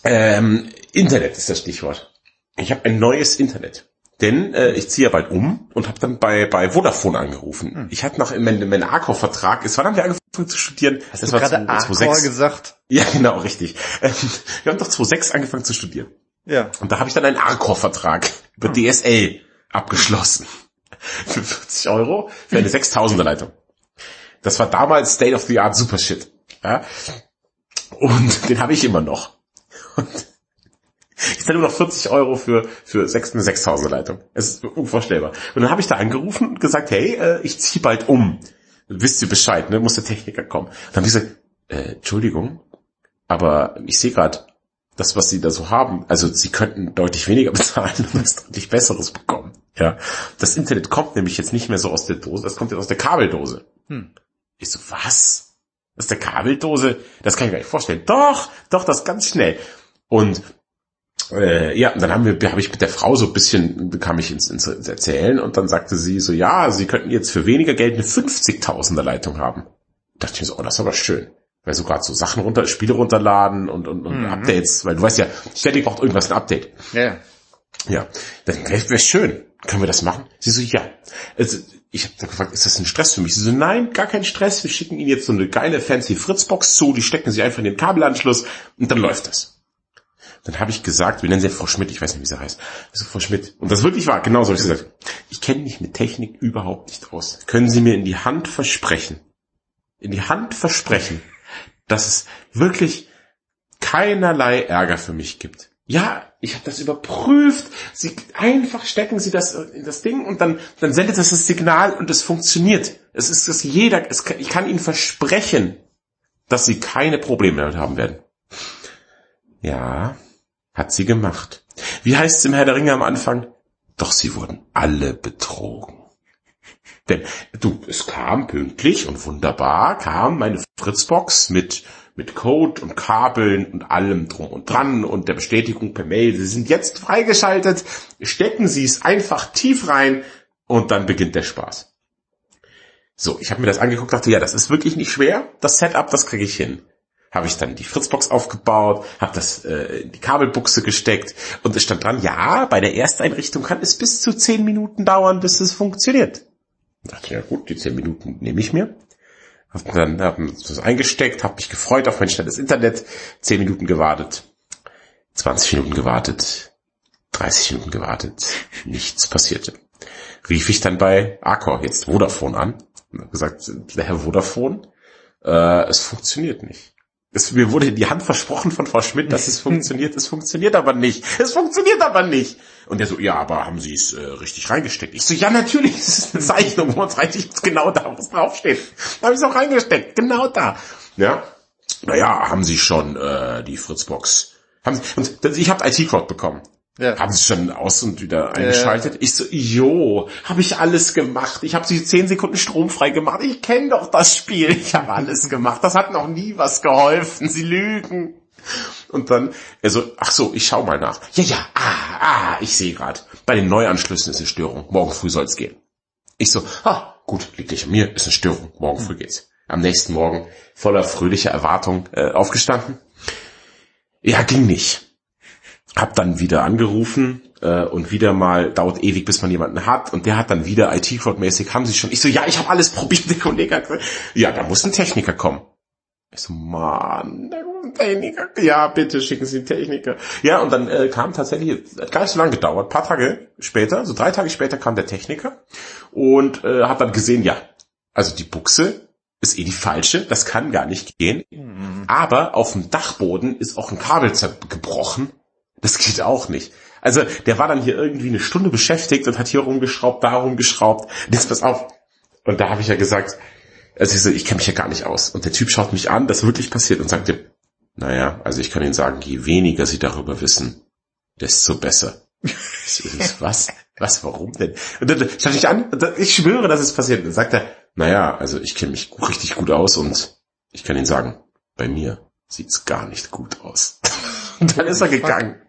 Ähm, Internet ist das Stichwort. Ich habe ein neues Internet. Denn äh, ich ziehe ja bald um und habe dann bei bei Vodafone angerufen. Hm. Ich hatte noch in meinem mein Arcor-Vertrag, ist wann haben wir angefangen zu studieren? Hast das du gerade Arcor gesagt? Ja, genau, richtig. Ähm, wir haben doch 2006 angefangen zu studieren. Ja. Und da habe ich dann einen Arcor-Vertrag über hm. DSL abgeschlossen. Für 40 Euro für eine 6000er Leitung. Das war damals State of the Art Super Shit. Ja? Und den habe ich immer noch. Und ich zahle nur noch 40 Euro für, für 6, eine 6000er Leitung. Es ist unvorstellbar. Und dann habe ich da angerufen und gesagt, hey, äh, ich ziehe bald um. Wisst ihr Bescheid, ne? Muss der Techniker kommen. dann haben die gesagt, äh, Entschuldigung, aber ich sehe gerade, das, was sie da so haben, also sie könnten deutlich weniger bezahlen und was deutlich Besseres bekommen. Ja, das Internet kommt nämlich jetzt nicht mehr so aus der Dose, das kommt jetzt aus der Kabeldose. Hm. Ich so, was? Aus der Kabeldose? Das kann ich mir nicht vorstellen. Doch, doch, das ganz schnell. Und äh, ja, dann haben wir, habe ich mit der Frau so ein bisschen, bekam ich ins, ins Erzählen und dann sagte sie so, ja, sie könnten jetzt für weniger Geld eine 50.000er Leitung haben. Da dachte ich mir so, oh, das ist aber schön. Weil so gerade so Sachen runter, Spiele runterladen und, und, und mhm. Updates, weil du weißt ja, ständig braucht irgendwas ein Update. Ja. Ja, dann wäre wär schön. Können wir das machen? Sie so, ja. Also, ich habe gefragt, ist das ein Stress für mich? Sie so, nein, gar kein Stress. Wir schicken Ihnen jetzt so eine geile fancy Fritzbox zu, die stecken Sie einfach in den Kabelanschluss und dann läuft das. Dann habe ich gesagt, wir nennen sie ja Frau Schmidt, ich weiß nicht, wie sie heißt. Also Frau Schmidt. Und das wirklich war, genau so habe ich gesagt. Ich kenne mich mit Technik überhaupt nicht aus. Können Sie mir in die Hand versprechen, in die Hand versprechen, dass es wirklich keinerlei Ärger für mich gibt? Ja, ich habe das überprüft. Sie einfach stecken Sie das in das Ding und dann dann sendet das das Signal und es funktioniert. Es ist dass jeder. Es ich kann Ihnen versprechen, dass Sie keine Probleme damit haben werden. Ja, hat sie gemacht. Wie heißt es im Herr der Ringe am Anfang? Doch sie wurden alle betrogen. Denn du, es kam pünktlich und wunderbar, kam meine Fritzbox mit, mit Code und Kabeln und allem drum und dran und der Bestätigung per Mail. Sie sind jetzt freigeschaltet. Stecken Sie es einfach tief rein und dann beginnt der Spaß. So, ich habe mir das angeguckt, dachte, ja, das ist wirklich nicht schwer. Das Setup, das kriege ich hin habe ich dann die Fritzbox aufgebaut, habe das äh, in die Kabelbuchse gesteckt und es stand dran, ja, bei der Ersteinrichtung kann es bis zu zehn Minuten dauern, bis es funktioniert. Ich dachte, ja gut, die zehn Minuten nehme ich mir. Hab dann hab das eingesteckt, habe mich gefreut auf mein schnelles Internet, zehn Minuten gewartet, 20 Minuten gewartet, 30 Minuten gewartet, nichts passierte. Rief ich dann bei Accor, jetzt Vodafone an, und habe gesagt, der Herr Vodafone, äh, es funktioniert nicht. Es, mir wurde in die Hand versprochen von Frau Schmidt, dass es funktioniert. Es funktioniert aber nicht. Es funktioniert aber nicht. Und der so, ja, aber haben Sie es äh, richtig reingesteckt? Ich so, ja, natürlich, es ist eine Zeichnung, wo uns reicht genau da, wo es draufsteht. Da habe ich es auch reingesteckt, genau da. Ja, naja, haben Sie schon äh, die Fritzbox. Haben Sie, und ich habe IT-Crowd bekommen. Ja. Haben sie schon aus und wieder eingeschaltet? Ja. Ich so, jo, habe ich alles gemacht. Ich habe sie zehn Sekunden stromfrei gemacht. Ich kenne doch das Spiel. Ich habe alles gemacht. Das hat noch nie was geholfen. Sie lügen. Und dann, er so, ach so, ich schau mal nach. Ja, ja, ah, ah, ich sehe gerade. Bei den Neuanschlüssen ist eine Störung. Morgen früh soll's gehen. Ich so, ah, gut, liegt nicht an mir, ist eine Störung. Morgen früh geht's. Am nächsten Morgen voller fröhlicher Erwartung äh, aufgestanden. Ja, ging nicht hab dann wieder angerufen äh, und wieder mal dauert ewig, bis man jemanden hat und der hat dann wieder IT-Crowd-mäßig, haben sie schon. Ich so, ja, ich habe alles probiert, der Kollege hat gesagt, ja, da muss ein Techniker kommen. Ich so, Mann, Techniker. Ja, bitte schicken Sie einen Techniker. Ja, und dann äh, kam tatsächlich, hat gar nicht so lange gedauert, paar Tage später, so drei Tage später kam der Techniker und äh, hat dann gesehen, ja, also die Buchse ist eh die falsche, das kann gar nicht gehen. Mhm. Aber auf dem Dachboden ist auch ein Kabel gebrochen das geht auch nicht. Also der war dann hier irgendwie eine Stunde beschäftigt und hat hier rumgeschraubt, da rumgeschraubt. Jetzt pass auf. Und da habe ich ja gesagt, also ich, so, ich kenne mich ja gar nicht aus. Und der Typ schaut mich an, das wirklich passiert und sagte, naja, also ich kann Ihnen sagen, je weniger Sie darüber wissen, desto besser. was? Was? Warum denn? Und dann schaut mich an, ich schwöre, dass es passiert. Und dann sagt er, naja, also ich kenne mich richtig gut aus und ich kann Ihnen sagen, bei mir sieht's gar nicht gut aus. Und dann ist er gegangen.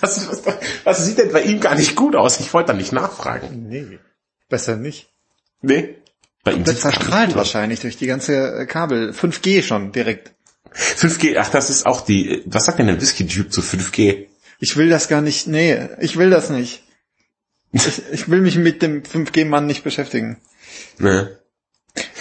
Was, was, was sieht denn bei ihm gar nicht gut aus? Ich wollte da nicht nachfragen. Nee, besser nicht. Nee. Bei ihm wird verstrahlt wahrscheinlich durch die ganze äh, Kabel. 5G schon direkt. 5G, ach, das ist auch die, was sagt denn der Whisky-Duke zu 5G? Ich will das gar nicht, nee, ich will das nicht. Ich, ich will mich mit dem 5G-Mann nicht beschäftigen. Ne?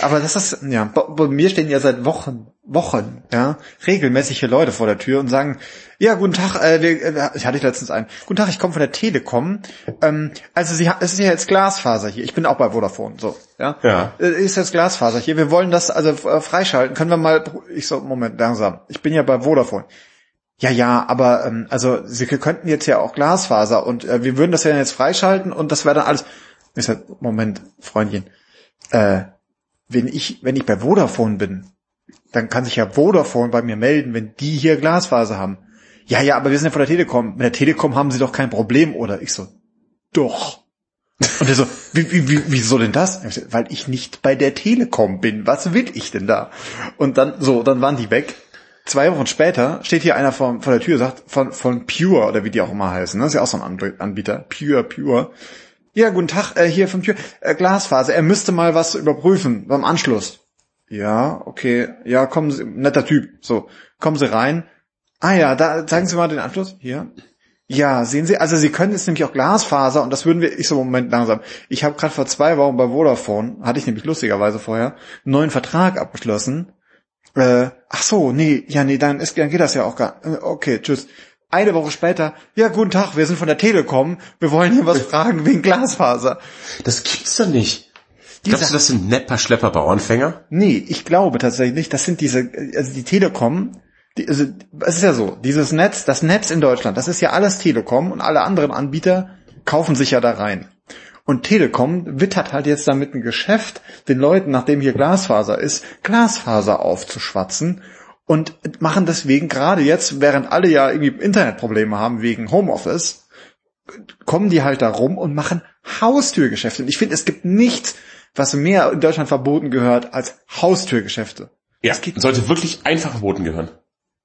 Aber das ist, ja, bei, mir stehen ja seit Wochen, Wochen, ja, regelmäßig hier Leute vor der Tür und sagen, ja, guten Tag, äh, wir, äh, ich hatte ich letztens einen, guten Tag, ich komme von der Telekom, ähm, also Sie, es ist ja jetzt Glasfaser hier, ich bin auch bei Vodafone, so, ja, Ja. Äh, ist jetzt Glasfaser hier, wir wollen das also äh, freischalten, können wir mal, ich so, Moment, langsam, ich bin ja bei Vodafone. Ja, ja, aber ähm, also Sie könnten jetzt ja auch Glasfaser und äh, wir würden das ja jetzt freischalten und das wäre dann alles. Ich sag, Moment, Freundchen, äh, wenn ich wenn ich bei Vodafone bin, dann kann sich ja Vodafone bei mir melden, wenn die hier Glasfaser haben. Ja, ja, aber wir sind ja von der Telekom. Mit der Telekom haben sie doch kein Problem, oder? Ich so, doch. Und er so, wie, wie, wie, wieso denn das? Ich so, Weil ich nicht bei der Telekom bin. Was will ich denn da? Und dann, so, dann waren die weg. Zwei Wochen später steht hier einer vor, vor der Tür, sagt, von, von Pure, oder wie die auch immer heißen, ne? Das ist ja auch so ein Anb- Anbieter. Pure, Pure. Ja, guten Tag, äh, hier von Pure, äh, Glasfaser. Er müsste mal was überprüfen beim Anschluss. Ja, okay. Ja, kommen Sie, netter Typ. So, kommen Sie rein. Ah ja, da zeigen Sie mal den Anschluss. Hier. Ja, sehen Sie, also Sie können jetzt nämlich auch Glasfaser und das würden wir, ich so, Moment, langsam. Ich habe gerade vor zwei Wochen bei Vodafone, hatte ich nämlich lustigerweise vorher, einen neuen Vertrag abgeschlossen. Äh, ach so, nee, ja, nee, dann, ist, dann geht das ja auch gar äh, Okay, tschüss. Eine Woche später, ja, guten Tag, wir sind von der Telekom, wir wollen hier was fragen wegen Glasfaser. Das gibt's doch nicht. Dieser- Glaubst du, das sind Nepper, Schlepper, Bauernfänger? Nee, ich glaube tatsächlich, das sind diese, also die Telekom, die, also es ist ja so, dieses Netz, das Netz in Deutschland, das ist ja alles Telekom und alle anderen Anbieter kaufen sich ja da rein. Und Telekom wittert halt jetzt damit ein Geschäft, den Leuten, nachdem hier Glasfaser ist, Glasfaser aufzuschwatzen und machen deswegen gerade jetzt, während alle ja irgendwie Internetprobleme haben wegen Homeoffice, kommen die halt da rum und machen Haustürgeschäfte. Und ich finde, es gibt nichts, was mehr in Deutschland verboten gehört als Haustürgeschäfte. Ja, geht- sollte wirklich einfach verboten gehören.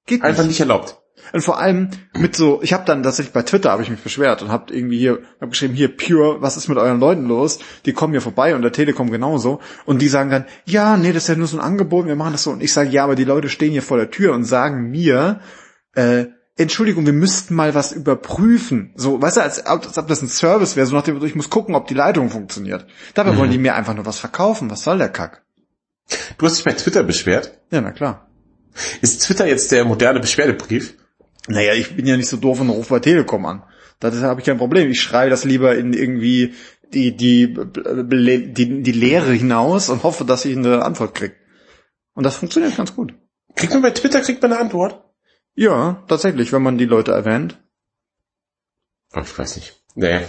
Geht Einfach nicht. nicht erlaubt. Und vor allem mit so, ich habe dann tatsächlich bei Twitter habe ich mich beschwert und habe irgendwie hier, hab geschrieben, hier Pure, was ist mit euren Leuten los? Die kommen hier vorbei und der Telekom genauso. Und die sagen dann, ja, nee, das ist ja nur so ein Angebot, wir machen das so. Und ich sage, ja, aber die Leute stehen hier vor der Tür und sagen mir, äh, Entschuldigung, wir müssten mal was überprüfen. So, weißt du, als, als ob das ein Service wäre, so nach dem Motto, ich muss gucken, ob die Leitung funktioniert. Dabei wollen die mir einfach nur was verkaufen. Was soll der Kack? Du hast dich bei Twitter beschwert. Ja, na klar. Ist Twitter jetzt der moderne Beschwerdebrief? Naja, ich bin ja nicht so doof und rufe bei Telekom an. Da habe ich kein Problem. Ich schreibe das lieber in irgendwie die, die, die, die Leere hinaus und hoffe, dass ich eine Antwort krieg. Und das funktioniert ganz gut. Kriegt man bei Twitter, kriegt man eine Antwort? Ja, tatsächlich, wenn man die Leute erwähnt. Oh, ich weiß nicht. Nee.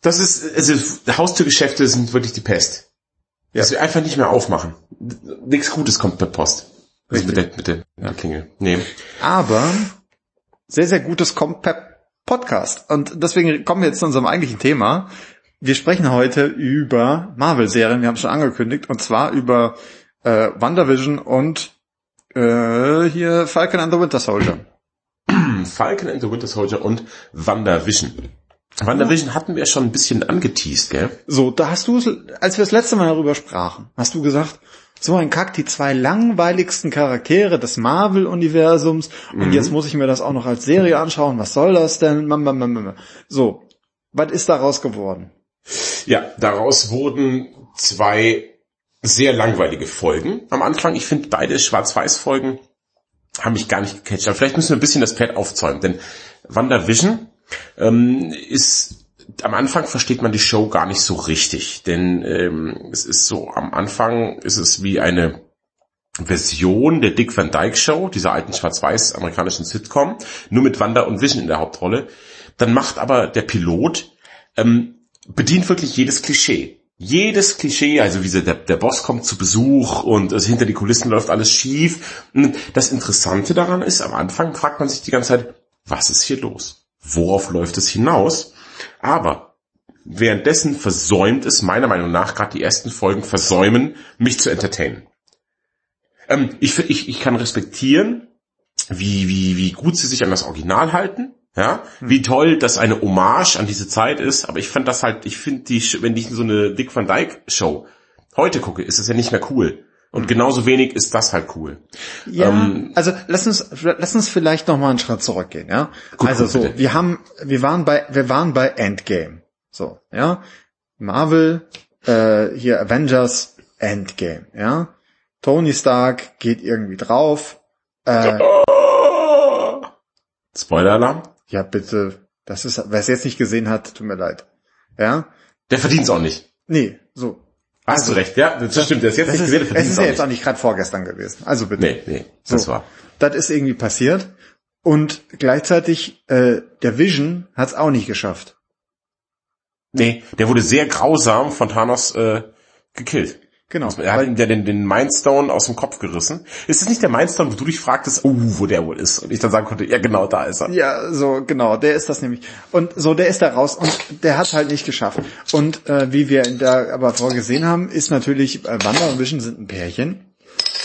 Das ist, also Haustürgeschäfte sind wirklich die Pest. Ja. Dass wir einfach nicht mehr aufmachen. Nichts Gutes kommt per Post. Also mit der, mit der, der Klingel. Nee. Aber sehr, sehr gutes Podcast. Und deswegen kommen wir jetzt zu unserem eigentlichen Thema. Wir sprechen heute über Marvel-Serien, wir haben es schon angekündigt, und zwar über äh, WandaVision und äh, hier Falcon and the Winter Soldier. Falcon and the Winter Soldier und WandaVision. WandaVision hatten wir schon ein bisschen angeteased, gell? So, da hast du, als wir das letzte Mal darüber sprachen, hast du gesagt, so ein Kack, die zwei langweiligsten Charaktere des Marvel-Universums und jetzt muss ich mir das auch noch als Serie anschauen, was soll das denn? So, was ist daraus geworden? Ja, daraus wurden zwei sehr langweilige Folgen am Anfang. Ich finde beide Schwarz-Weiß-Folgen haben mich gar nicht gecatcht. Aber vielleicht müssen wir ein bisschen das Pad aufzäumen, denn WandaVision ähm, ist am Anfang versteht man die Show gar nicht so richtig, denn ähm, es ist so, am Anfang ist es wie eine Version der Dick Van Dyke Show, dieser alten schwarz-weiß amerikanischen Sitcom, nur mit Wanda und Vision in der Hauptrolle. Dann macht aber der Pilot, ähm, bedient wirklich jedes Klischee. Jedes Klischee, also wie der, der Boss kommt zu Besuch und also hinter die Kulissen läuft alles schief. Das Interessante daran ist, am Anfang fragt man sich die ganze Zeit, was ist hier los? Worauf läuft es hinaus? Aber währenddessen versäumt es meiner Meinung nach, gerade die ersten Folgen versäumen, mich zu entertainen. Ähm, ich, ich, ich kann respektieren, wie, wie, wie gut sie sich an das Original halten. Ja, wie toll das eine Hommage an diese Zeit ist, aber ich fand das halt, ich finde die, wenn ich so eine Dick Van Dyke Show heute gucke, ist es ja nicht mehr cool. Und genauso wenig ist das halt cool. Ja, Ähm, also lass uns lass uns vielleicht noch mal einen Schritt zurückgehen, ja? Gut, also gut, so, bitte. wir haben wir waren bei wir waren bei Endgame. So, ja. Marvel, äh, hier Avengers Endgame, ja. Tony Stark geht irgendwie drauf. Äh, Spoiler-Alarm? ja, bitte. Das ist, wer es jetzt nicht gesehen hat, tut mir leid. Ja. Der verdient es auch nicht. Nee, so. Hast du recht, ja, das stimmt. Der ist jetzt Das nicht ist, gesehen, der es ist ja jetzt auch nicht. nicht gerade vorgestern gewesen. Also bitte. Nee, nee, das So. war. Das ist irgendwie passiert. Und gleichzeitig, äh, der Vision hat es auch nicht geschafft. Nee, der wurde sehr grausam von Thanos äh, gekillt. Genau. Er hat ihm den, den Mindstone aus dem Kopf gerissen. Ist es nicht der Mindstone, wo du dich fragtest, oh, wo der wohl ist? Und ich dann sagen konnte, ja genau, da ist er. Ja, so genau, der ist das nämlich. Und so, der ist da raus und der hat halt nicht geschafft. Und äh, wie wir da aber vorgesehen haben, ist natürlich, äh, Wanda und Vision sind ein Pärchen.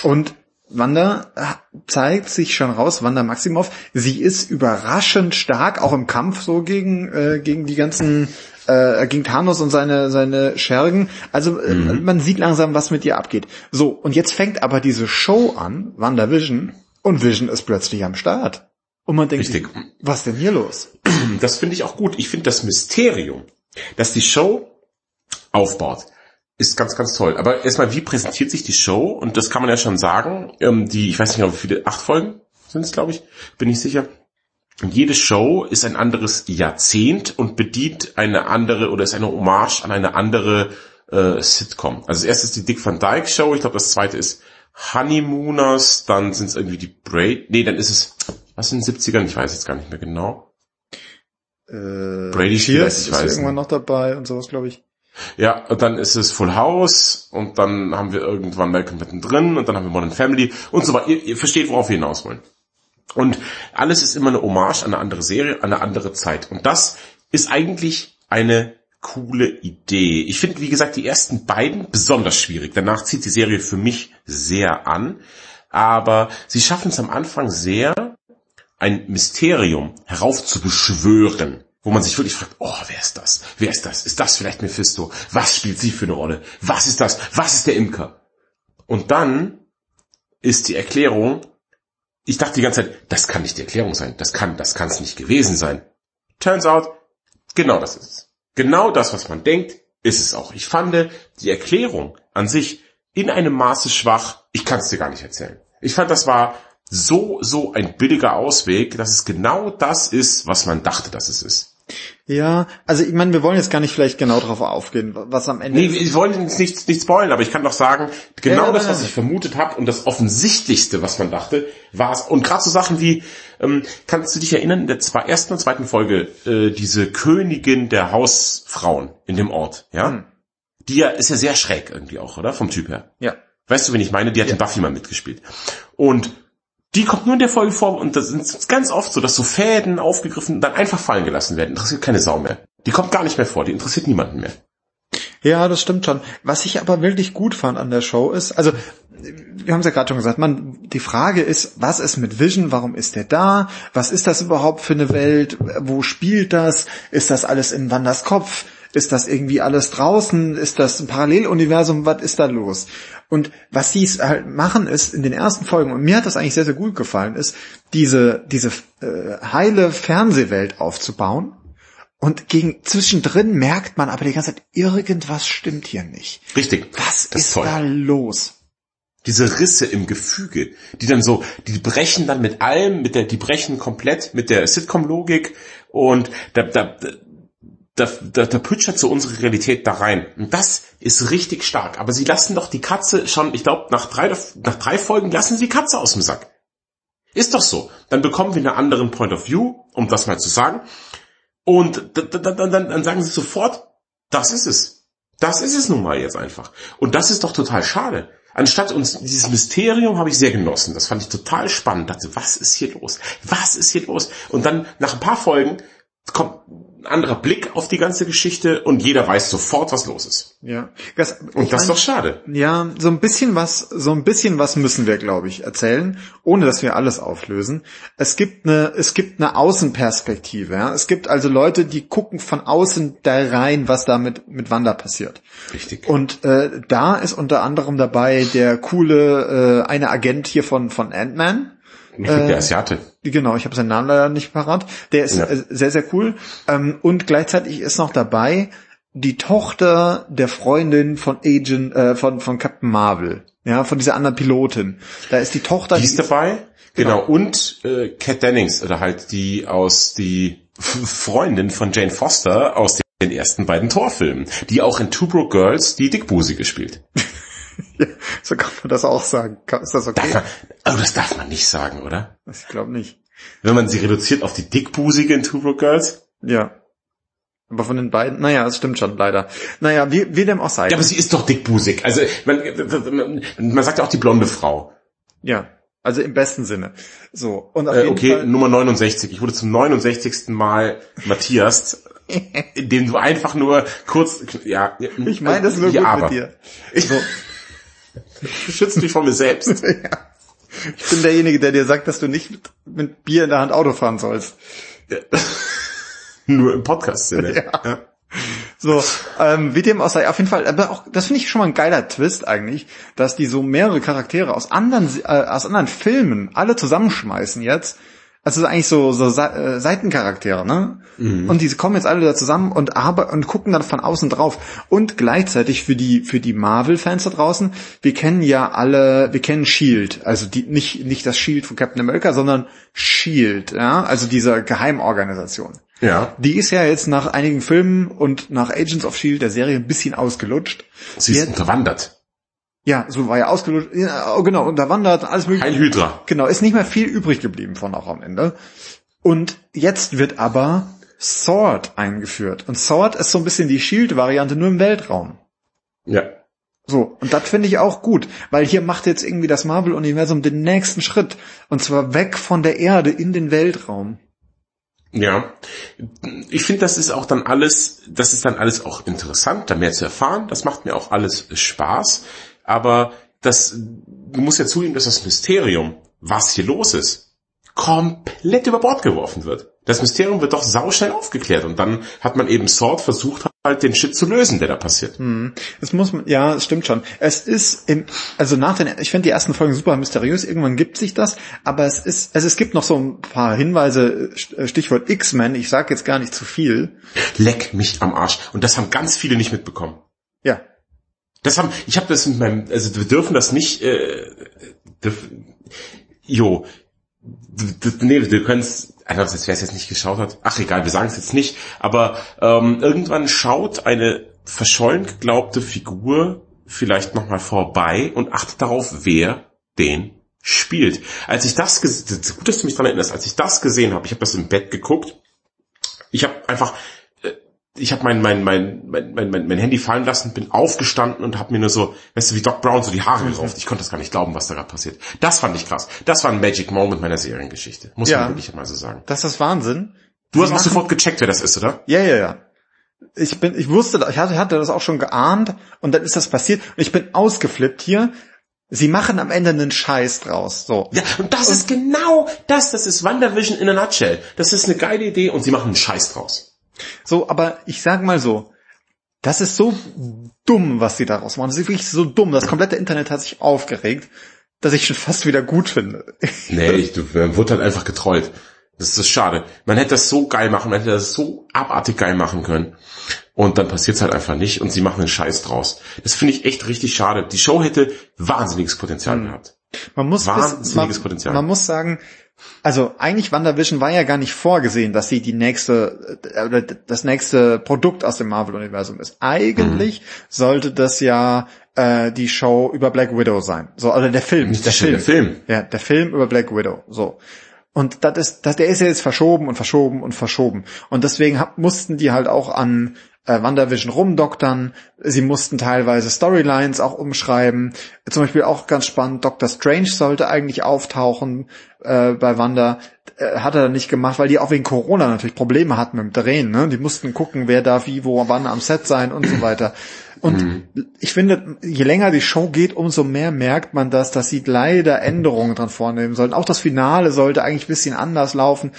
Und Wanda äh, zeigt sich schon raus, Wanda Maximoff, sie ist überraschend stark, auch im Kampf so gegen, äh, gegen die ganzen, äh, gegen Thanos und seine, seine Schergen. Also äh, man sieht langsam, was mit ihr abgeht. So, und jetzt fängt aber diese Show an, Wanda Vision, und Vision ist plötzlich am Start. Und man denkt, Richtig. sich, was denn hier los? Das finde ich auch gut. Ich finde das Mysterium, dass die Show aufbaut, ist ganz, ganz toll. Aber erstmal, wie präsentiert sich die Show? Und das kann man ja schon sagen. Ähm, die, ich weiß nicht wie viele, acht Folgen sind es, glaube ich, bin ich sicher. Jede Show ist ein anderes Jahrzehnt und bedient eine andere oder ist eine Hommage an eine andere äh, Sitcom. Also das erste ist die Dick Van Dyke Show, ich glaube das zweite ist Honeymooners, dann sind es irgendwie die Braid, nee, dann ist es, was in den 70ern, ich weiß jetzt gar nicht mehr genau. Äh, Brady Cheers ich ist weiß irgendwann noch dabei und sowas, glaube ich. Ja, und dann ist es Full House und dann haben wir irgendwann Malcolm mittendrin und dann haben wir Modern Family und so weiter. Ihr, ihr versteht, worauf wir hinaus wollen. Und alles ist immer eine Hommage an eine andere Serie, an eine andere Zeit. Und das ist eigentlich eine coole Idee. Ich finde, wie gesagt, die ersten beiden besonders schwierig. Danach zieht die Serie für mich sehr an. Aber sie schaffen es am Anfang sehr, ein Mysterium heraufzubeschwören, wo man sich wirklich fragt, oh, wer ist das? Wer ist das? Ist das vielleicht Mephisto? Was spielt sie für eine Rolle? Was ist das? Was ist der Imker? Und dann ist die Erklärung, ich dachte die ganze Zeit, das kann nicht die Erklärung sein. Das kann, das kann es nicht gewesen sein. Turns out, genau das ist es. Genau das, was man denkt, ist es auch. Ich fand die Erklärung an sich in einem Maße schwach. Ich kann es dir gar nicht erzählen. Ich fand, das war so, so ein billiger Ausweg, dass es genau das ist, was man dachte, dass es ist. Ja, also ich meine, wir wollen jetzt gar nicht vielleicht genau drauf aufgehen, was am Ende Nee, ist. ich wollte jetzt nicht, nicht spoilen, aber ich kann doch sagen, genau Ja, das, was ich vermutet habe und das Offensichtlichste, was man dachte, war es. Und gerade so Sachen wie, ähm, kannst du dich erinnern, in der zwei, ersten und zweiten Folge, äh, diese Königin der Hausfrauen in dem Ort, ja? Hm. Die ja, ist ja sehr schräg irgendwie auch, oder? Vom Typ her. Ja. Weißt du, wen ich meine? Die hat in Buffy mal mitgespielt. Und die kommt nur in der Folge vor und das ist ganz oft so, dass so Fäden aufgegriffen und dann einfach fallen gelassen werden. Interessiert keine Sau mehr. Die kommt gar nicht mehr vor, die interessiert niemanden mehr. Ja, das stimmt schon. Was ich aber wirklich gut fand an der Show ist, also wir haben es ja gerade schon gesagt, man, die Frage ist, was ist mit Vision? Warum ist der da? Was ist das überhaupt für eine Welt? Wo spielt das? Ist das alles in Wanders Kopf? Ist das irgendwie alles draußen? Ist das ein Paralleluniversum? Was ist da los? Und was sie es halt machen ist in den ersten Folgen, und mir hat das eigentlich sehr, sehr gut gefallen, ist diese, diese äh, heile Fernsehwelt aufzubauen. Und gegen zwischendrin merkt man aber die ganze Zeit, irgendwas stimmt hier nicht. Richtig. Was das ist toll. da los? diese Risse im Gefüge, die dann so, die brechen dann mit allem, mit der, die brechen komplett mit der Sitcom-Logik und da, da, da, da, da pütschert so unsere Realität da rein. Und das ist richtig stark. Aber sie lassen doch die Katze schon, ich glaube, nach drei, nach drei Folgen lassen sie die Katze aus dem Sack. Ist doch so. Dann bekommen wir einen anderen Point of View, um das mal zu sagen. Und dann, dann, dann, dann sagen sie sofort, das ist es. Das ist es nun mal jetzt einfach. Und das ist doch total schade. Anstatt uns dieses Mysterium habe ich sehr genossen. Das fand ich total spannend. Dachte, was ist hier los? Was ist hier los? Und dann nach ein paar Folgen kommt ein anderer Blick auf die ganze Geschichte und jeder weiß sofort, was los ist. Ja. Das, Und das ist doch schade. Ja, so ein bisschen was, so ein bisschen was müssen wir, glaube ich, erzählen, ohne dass wir alles auflösen. Es gibt eine, es gibt eine Außenperspektive. Ja? Es gibt also Leute, die gucken von außen da rein, was da mit, mit Wanda passiert. Richtig. Und äh, da ist unter anderem dabei der coole äh, eine Agent hier von von Ant-Man. Äh, der Asiate. Genau, ich habe seinen Namen leider nicht parat. Der ist ja. Äh, sehr, sehr cool. Ähm, und gleichzeitig ist noch dabei die Tochter der Freundin von Agent, äh, von, von Captain Marvel. Ja, von dieser anderen Pilotin. Da ist die Tochter. Die ist dabei. Genau. genau. Und äh, Kat Dennings, oder halt die aus die Freundin von Jane Foster aus den ersten beiden Torfilmen, die auch in Two Broke Girls die Dickbusige gespielt. ja, so kann man das auch sagen. Ist das okay? Darf man, oh, das darf man nicht sagen, oder? Ich glaube nicht. Wenn man sie reduziert auf die Dickbusige in Two Broke Girls? Ja. Aber von den beiden, naja, das stimmt schon, leider. Naja, wie, wie dem auch sei. Ja, aber sie ist doch dickbusig. Also, man, man sagt ja auch die blonde Frau. Ja, also im besten Sinne. So. Und auf äh, jeden okay, Fall, Nummer 69. Ich wurde zum 69. Mal Matthias, indem du einfach nur kurz, ja. Ich meine das nur ja, gut aber. mit dir. Ich, so. Schützt dich vor mir selbst. ja. Ich bin derjenige, der dir sagt, dass du nicht mit, mit Bier in der Hand Auto fahren sollst. Ja. Nur im Podcast-Sinne. Ja. ja. So, ähm, wie dem auch sei, auf jeden Fall, aber auch, das finde ich schon mal ein geiler Twist eigentlich, dass die so mehrere Charaktere aus anderen, äh, aus anderen Filmen alle zusammenschmeißen jetzt. Also eigentlich so, so äh, Seitencharaktere, ne? Mhm. Und diese kommen jetzt alle da zusammen und aber und gucken dann von außen drauf. Und gleichzeitig für die für die Marvel-Fans da draußen, wir kennen ja alle, wir kennen Shield, also die nicht nicht das Shield von Captain America, sondern Shield, ja, also dieser Geheimorganisation. Ja. Die ist ja jetzt nach einigen Filmen und nach Agents of Shield der Serie ein bisschen ausgelutscht. Sie ist jetzt, unterwandert. Ja, so war ja ausgelutscht. Ja, oh, genau, unterwandert, alles mögliche. Ein Hydra. Genau, ist nicht mehr viel übrig geblieben von auch am Ende. Und jetzt wird aber Sword eingeführt. Und Sword ist so ein bisschen die Shield-Variante nur im Weltraum. Ja. So, und das finde ich auch gut, weil hier macht jetzt irgendwie das Marvel-Universum den nächsten Schritt. Und zwar weg von der Erde in den Weltraum. Ja, ich finde, das ist auch dann alles, das ist dann alles auch interessant, da mehr zu erfahren. Das macht mir auch alles Spaß. Aber das, du musst ja zugeben, dass das Mysterium, was hier los ist, komplett über Bord geworfen wird. Das Mysterium wird doch sauschnell aufgeklärt und dann hat man eben Sword versucht halt den Shit zu lösen, der da passiert. Hm. Es muss man, ja, es stimmt schon. Es ist im, also nach den, ich finde die ersten Folgen super mysteriös, irgendwann gibt sich das, aber es ist, also es gibt noch so ein paar Hinweise, Stichwort X-Men, ich sag jetzt gar nicht zu viel. Leck mich am Arsch. Und das haben ganz viele nicht mitbekommen. Das haben, ich habe das mit meinem, also wir dürfen das nicht, äh, dürf, jo, nee, du kannst, also wer es jetzt nicht geschaut hat, ach egal, wir sagen es jetzt nicht, aber ähm, irgendwann schaut eine verschollen geglaubte Figur vielleicht nochmal vorbei und achtet darauf, wer den spielt. Als ich das, gut, dass du mich daran erinnerst, als ich das gesehen habe, ich habe das im Bett geguckt, ich habe einfach ich habe mein, mein, mein, mein, mein, mein Handy fallen lassen, bin aufgestanden und habe mir nur so, weißt du, wie Doc Brown so die Haare gerauft. Ich konnte das gar nicht glauben, was da gerade passiert. Das fand ich krass. Das war ein Magic Moment meiner Seriengeschichte. Muss ja, man wirklich mal so sagen. Das ist Wahnsinn. Du hast auch sofort gecheckt, wer das ist, oder? Ja, ja, ja. Ich bin, ich wusste, ich hatte, hatte das auch schon geahnt und dann ist das passiert und ich bin ausgeflippt hier. Sie machen am Ende einen Scheiß draus, so. Ja, und das und ist genau das, das ist WandaVision in a nutshell. Das ist eine geile Idee und sie machen einen Scheiß draus. So, aber ich sag mal so, das ist so dumm, was sie daraus machen. Das ist wirklich so dumm. Das komplette Internet hat sich aufgeregt, dass ich schon fast wieder gut finde. Nee, ich, du, man wurde halt einfach getrollt. Das ist schade. Man hätte das so geil machen, man hätte das so abartig geil machen können. Und dann passiert's halt einfach nicht und sie machen einen Scheiß draus. Das finde ich echt richtig schade. Die Show hätte wahnsinniges Potenzial hm. gehabt. Man muss, wahnsinniges man, Potenzial. Man muss sagen, also eigentlich WandaVision war ja gar nicht vorgesehen, dass sie die nächste äh, oder das nächste Produkt aus dem Marvel-Universum ist. Eigentlich mhm. sollte das ja äh, die Show über Black Widow sein. So, oder der Film. Der, Film. der Film. Ja, der Film über Black Widow. So. Und das ist, das, der ist ja jetzt verschoben und verschoben und verschoben. Und deswegen hab, mussten die halt auch an äh, WandaVision rumdoktern. Sie mussten teilweise Storylines auch umschreiben. Zum Beispiel auch ganz spannend, Doctor Strange sollte eigentlich auftauchen äh, bei Wanda. Äh, hat er dann nicht gemacht, weil die auch wegen Corona natürlich Probleme hatten mit dem Drehen. Ne? Die mussten gucken, wer darf wie, wo, wann am Set sein und so weiter. Und mhm. ich finde, je länger die Show geht, umso mehr merkt man das, dass sie leider Änderungen dran vornehmen sollten. Auch das Finale sollte eigentlich ein bisschen anders laufen.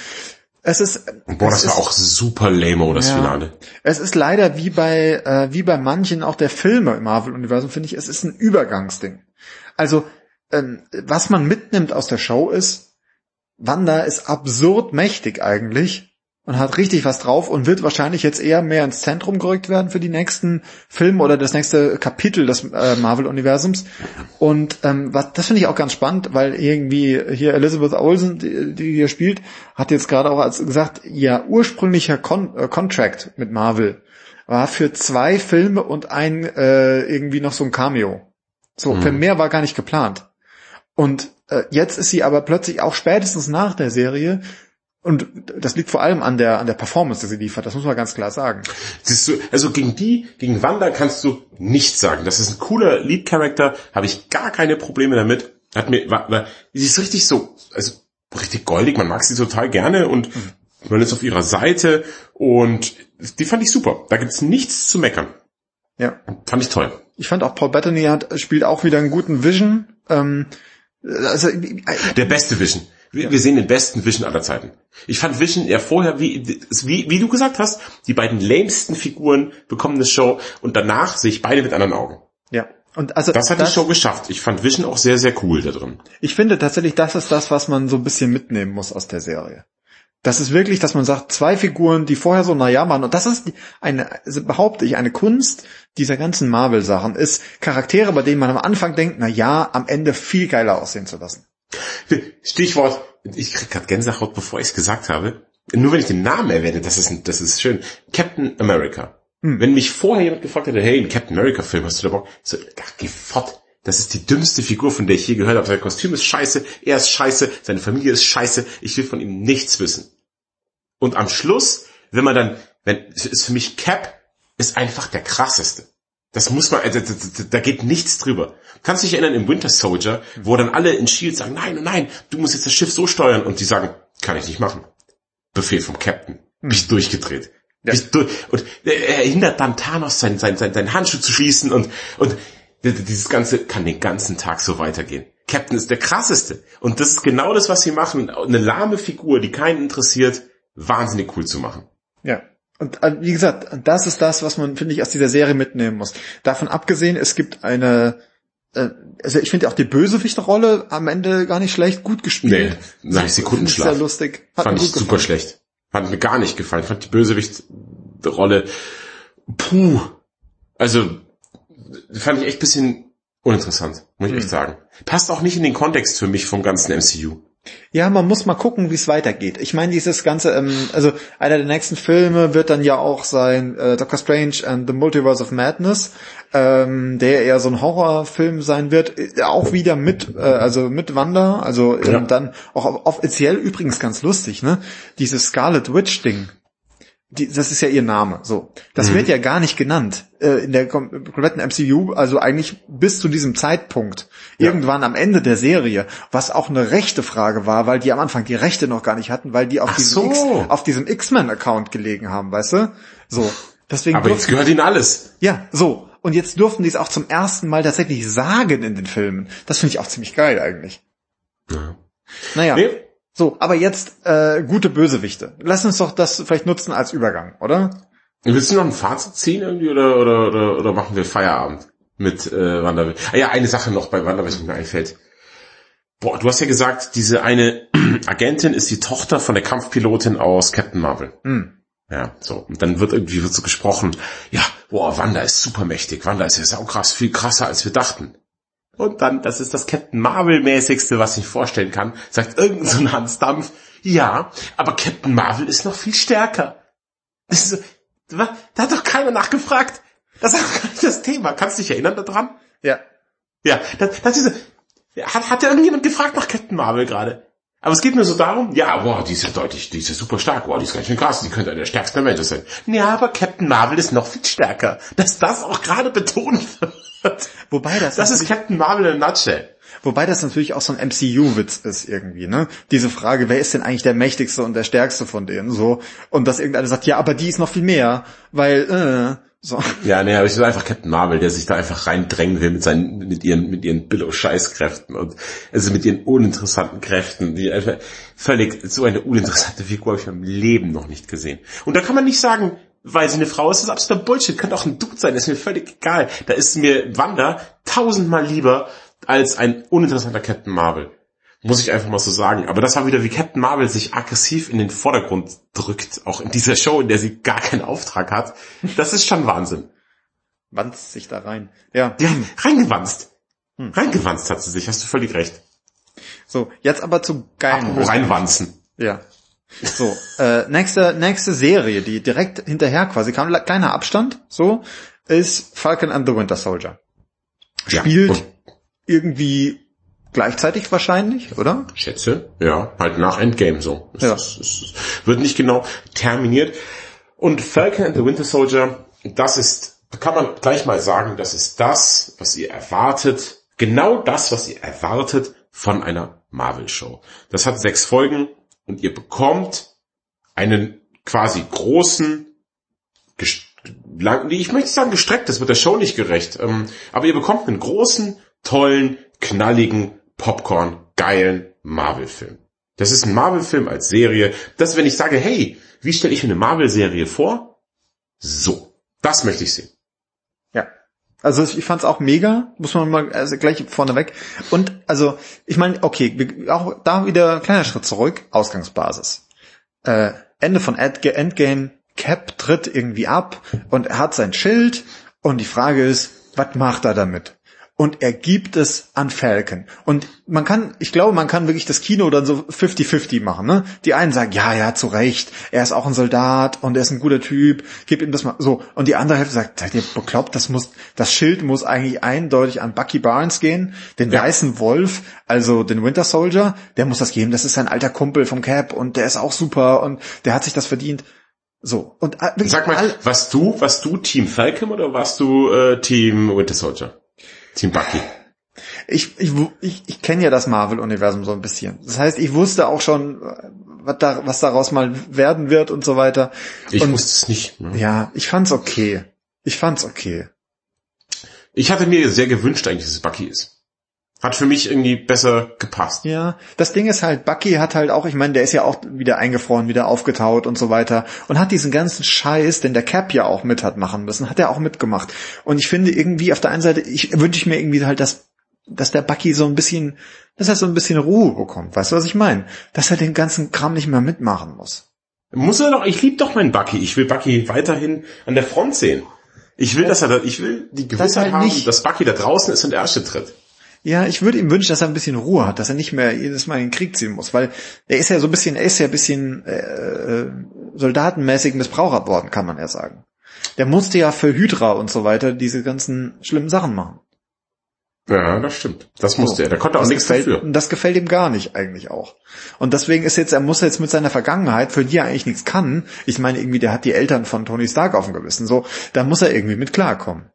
Es ist, Boah, das war ist, auch super lame, das ja, Finale. Es ist leider wie bei, äh, wie bei manchen auch der Filme im Marvel-Universum, finde ich, es ist ein Übergangsding. Also, ähm, was man mitnimmt aus der Show ist, Wanda ist absurd mächtig eigentlich und hat richtig was drauf und wird wahrscheinlich jetzt eher mehr ins Zentrum gerückt werden für die nächsten Filme oder das nächste Kapitel des äh, Marvel-Universums. Und ähm, was, das finde ich auch ganz spannend, weil irgendwie hier Elizabeth Olsen, die, die hier spielt, hat jetzt gerade auch als gesagt, ihr ursprünglicher Con äh, Contract mit Marvel war für zwei Filme und ein äh, irgendwie noch so ein Cameo. So, mhm. für mehr war gar nicht geplant. Und äh, jetzt ist sie aber plötzlich auch spätestens nach der Serie und das liegt vor allem an der, an der Performance, die sie liefert. Das muss man ganz klar sagen. Siehst du, also gegen die, gegen Wanda kannst du nichts sagen. Das ist ein cooler Lead-Character, habe ich gar keine Probleme damit. Hat mir, war, war, sie ist richtig so, also richtig goldig, man mag sie total gerne und mhm. man ist auf ihrer Seite und die fand ich super. Da gibt's nichts zu meckern. Ja. Fand ich toll. Ich fand auch Paul Bettany hat, spielt auch wieder einen guten Vision. Ähm, also, äh, der beste Vision. Wir, ja. wir sehen den besten Vision aller Zeiten. Ich fand Vision ja vorher, wie, wie, wie du gesagt hast, die beiden lamesten Figuren bekommen eine Show und danach sehe ich beide mit anderen Augen. Ja. Und also das hat das, die Show geschafft. Ich fand Vision auch sehr, sehr cool da drin. Ich finde tatsächlich, das ist das, was man so ein bisschen mitnehmen muss aus der Serie. Das ist wirklich, dass man sagt, zwei Figuren, die vorher so naja waren, und das ist eine, also behaupte ich, eine Kunst dieser ganzen Marvel-Sachen, ist Charaktere, bei denen man am Anfang denkt, na ja, am Ende viel geiler aussehen zu lassen. Stichwort, ich krieg gerade Gänsehaut, bevor ich es gesagt habe. Nur wenn ich den Namen erwähne, das ist, das ist schön. Captain America. Hm. Wenn mich vorher jemand gefragt hätte, hey, ein Captain America Film, hast du da Bock? So, ach, geh fort. Das ist die dümmste Figur, von der ich je gehört habe. Sein Kostüm ist scheiße, er ist scheiße, seine Familie ist scheiße, ich will von ihm nichts wissen. Und am Schluss, wenn man dann, wenn, ist für mich Cap, ist einfach der krasseste. Das muss man, also, da geht nichts drüber. Kannst dich erinnern im Winter Soldier, wo dann alle in Shield sagen, nein, nein, du musst jetzt das Schiff so steuern und die sagen, kann ich nicht machen. Befehl vom Captain. Hm. Bist durchgedreht. Ja. Bist durch, und er hindert dann Thanos, sein, sein, sein, sein Handschuh zu schließen und, und dieses Ganze kann den ganzen Tag so weitergehen. Captain ist der krasseste. Und das ist genau das, was sie machen. Eine lahme Figur, die keinen interessiert, wahnsinnig cool zu machen. Ja. Und äh, wie gesagt, das ist das, was man, finde ich, aus dieser Serie mitnehmen muss. Davon abgesehen, es gibt eine, äh, also ich finde auch die Bösewichterrolle am Ende gar nicht schlecht, gut gespielt. Nee, sag ich Sekundenschlaf. Sehr lustig. Hat Fand ich super gefallen. schlecht. Hat mir gar nicht gefallen. Fand die Bösewichterrolle, puh. Also, fand ich echt bisschen uninteressant, muss ich hm. echt sagen. Passt auch nicht in den Kontext für mich vom ganzen MCU. Ja, man muss mal gucken, wie es weitergeht. Ich meine, dieses ganze, ähm, also einer der nächsten Filme wird dann ja auch sein äh, Doctor Strange and the Multiverse of Madness, ähm, der eher so ein Horrorfilm sein wird, äh, auch wieder mit, äh, also mit Wanda, also ähm, ja. dann auch offiziell übrigens ganz lustig, ne? Dieses Scarlet Witch Ding die, das ist ja ihr Name, so. Das mhm. wird ja gar nicht genannt äh, in der kompletten MCU, also eigentlich bis zu diesem Zeitpunkt, ja. irgendwann am Ende der Serie, was auch eine rechte Frage war, weil die am Anfang die Rechte noch gar nicht hatten, weil die auf diesem, so. X, auf diesem X-Men-Account gelegen haben, weißt du? So. Deswegen Aber jetzt gehört ihnen alles. Ja, so. Und jetzt durften die es auch zum ersten Mal tatsächlich sagen in den Filmen. Das finde ich auch ziemlich geil eigentlich. Ja. Naja. Nee so, aber jetzt äh, gute Bösewichte. Lass uns doch das vielleicht nutzen als Übergang, oder? Willst du noch ein Fazit ziehen irgendwie oder oder oder, oder machen wir Feierabend mit äh, Wanderwild? Ah ja, eine Sache noch bei Wanderwild, die mir einfällt. Boah, du hast ja gesagt, diese eine Agentin ist die Tochter von der Kampfpilotin aus Captain Marvel. Mhm. Ja, so. Und dann wird irgendwie wird so gesprochen, ja, boah, Wanda ist supermächtig. Wanda ist ja saukrass, viel krasser als wir dachten. Und dann, das ist das Captain Marvel-mäßigste, was ich vorstellen kann, sagt irgend so Hans Dampf, ja, aber Captain Marvel ist noch viel stärker. Das ist, da hat doch keiner nachgefragt. Das ist auch gar nicht das Thema. Kannst du dich erinnern daran? Ja. Ja, das, das ist, hat, hat ja irgendjemand gefragt nach Captain Marvel gerade? Aber es geht nur so darum, ja, boah, die ist ja deutlich, die ist ja super stark, boah, die ist ganz schön krass, die könnte einer der stärksten Avengers sein. Ja, aber Captain Marvel ist noch viel stärker. Dass das auch gerade betont wird. Wobei das... Das ist Captain Marvel in a nutshell. Wobei das natürlich auch so ein MCU-Witz ist irgendwie, ne? Diese Frage, wer ist denn eigentlich der mächtigste und der stärkste von denen, so? Und dass irgendeiner sagt, ja, aber die ist noch viel mehr, weil, äh, so. Ja, nee, aber ich will einfach Captain Marvel, der sich da einfach reindrängen will mit seinen, mit ihren, mit ihren Billow-Scheißkräften und, also mit ihren uninteressanten Kräften, die einfach völlig, so eine uninteressante Figur habe ich im Leben noch nicht gesehen. Und da kann man nicht sagen, weil sie eine Frau ist, das ist absoluter Bullshit, könnte auch ein Dude sein, ist mir völlig egal. Da ist mir Wanda tausendmal lieber als ein uninteressanter Captain Marvel. Muss ich einfach mal so sagen. Aber das war wieder, wie Captain Marvel sich aggressiv in den Vordergrund drückt, auch in dieser Show, in der sie gar keinen Auftrag hat. Das ist schon Wahnsinn. Wanzt sich da rein. Ja. Ja, reingewanzt. Hm. Reingewanzt hat sie sich, hast du völlig recht. So, jetzt aber zu geilen Apropos reinwanzen. Ja. So, äh, nächste, nächste Serie, die direkt hinterher quasi kam, kleiner Abstand, so, ist Falcon and the Winter Soldier. Spielt ja, irgendwie gleichzeitig wahrscheinlich, oder? Schätze, ja, halt nach Endgame so. Es, ja. es, es wird nicht genau terminiert. Und Falcon and the Winter Soldier, das ist, kann man gleich mal sagen, das ist das, was ihr erwartet, genau das, was ihr erwartet von einer Marvel-Show. Das hat sechs Folgen und ihr bekommt einen quasi großen, lang, ich möchte sagen gestreckt, das wird der Show nicht gerecht, ähm, aber ihr bekommt einen großen, tollen, knalligen, Popcorn, geilen Marvel-Film. Das ist ein Marvel-Film als Serie. Das, wenn ich sage, hey, wie stelle ich mir eine Marvel-Serie vor? So, das möchte ich sehen. Also ich fand's auch mega, muss man mal also gleich vorneweg. Und also ich meine, okay, auch da wieder kleiner Schritt zurück, Ausgangsbasis. Äh, Ende von Endgame, Cap tritt irgendwie ab und er hat sein Schild und die Frage ist, was macht er damit? Und er gibt es an Falcon. Und man kann, ich glaube, man kann wirklich das Kino dann so 50-50 machen. Ne? Die einen sagen, ja, ja, zu Recht, er ist auch ein Soldat und er ist ein guter Typ, gib ihm das mal so. Und die andere Hälfte sagt, seid ihr bekloppt, das muss, das Schild muss eigentlich eindeutig an Bucky Barnes gehen, den ja. weißen Wolf, also den Winter Soldier, der muss das geben, das ist sein alter Kumpel vom Cap und der ist auch super und der hat sich das verdient. So und äh, sag mal, warst du, warst du Team Falcon oder warst du äh, Team Winter Soldier? Team Bucky. Ich, ich, ich, ich kenne ja das Marvel-Universum so ein bisschen. Das heißt, ich wusste auch schon, was, da, was daraus mal werden wird und so weiter. Ich und, wusste es nicht. Ne? Ja, ich fand's okay. Ich fand's okay. Ich hatte mir sehr gewünscht eigentlich, dass es Bucky ist. Hat für mich irgendwie besser gepasst. Ja, das Ding ist halt, Bucky hat halt auch, ich meine, der ist ja auch wieder eingefroren, wieder aufgetaut und so weiter und hat diesen ganzen Scheiß, den der Cap ja auch mit hat machen müssen, hat er auch mitgemacht. Und ich finde irgendwie auf der einen Seite, ich wünsche ich mir irgendwie halt, dass, dass der Bucky so ein bisschen, dass er so ein bisschen Ruhe bekommt. Weißt du, was ich meine? Dass er den ganzen Kram nicht mehr mitmachen muss. Muss er doch, ich liebe doch meinen Bucky. Ich will Bucky weiterhin an der Front sehen. Ich will, dass er da, ich will die Gewissheit halt haben, nicht. dass Bucky da draußen ist und der Erste tritt. Ja, ich würde ihm wünschen, dass er ein bisschen Ruhe hat, dass er nicht mehr jedes Mal in den Krieg ziehen muss, weil er ist ja so ein bisschen, er ist ja ein bisschen äh, äh, soldatenmäßig missbraucht worden, kann man ja sagen. Der musste ja für Hydra und so weiter diese ganzen schlimmen Sachen machen. Ja, das stimmt. Das musste so. er. Der konnte auch das nichts gefällt, dafür. Das gefällt ihm gar nicht eigentlich auch. Und deswegen ist jetzt, er muss jetzt mit seiner Vergangenheit, für die er eigentlich nichts kann, ich meine irgendwie, der hat die Eltern von Tony Stark auf dem Gewissen, so, da muss er irgendwie mit klarkommen.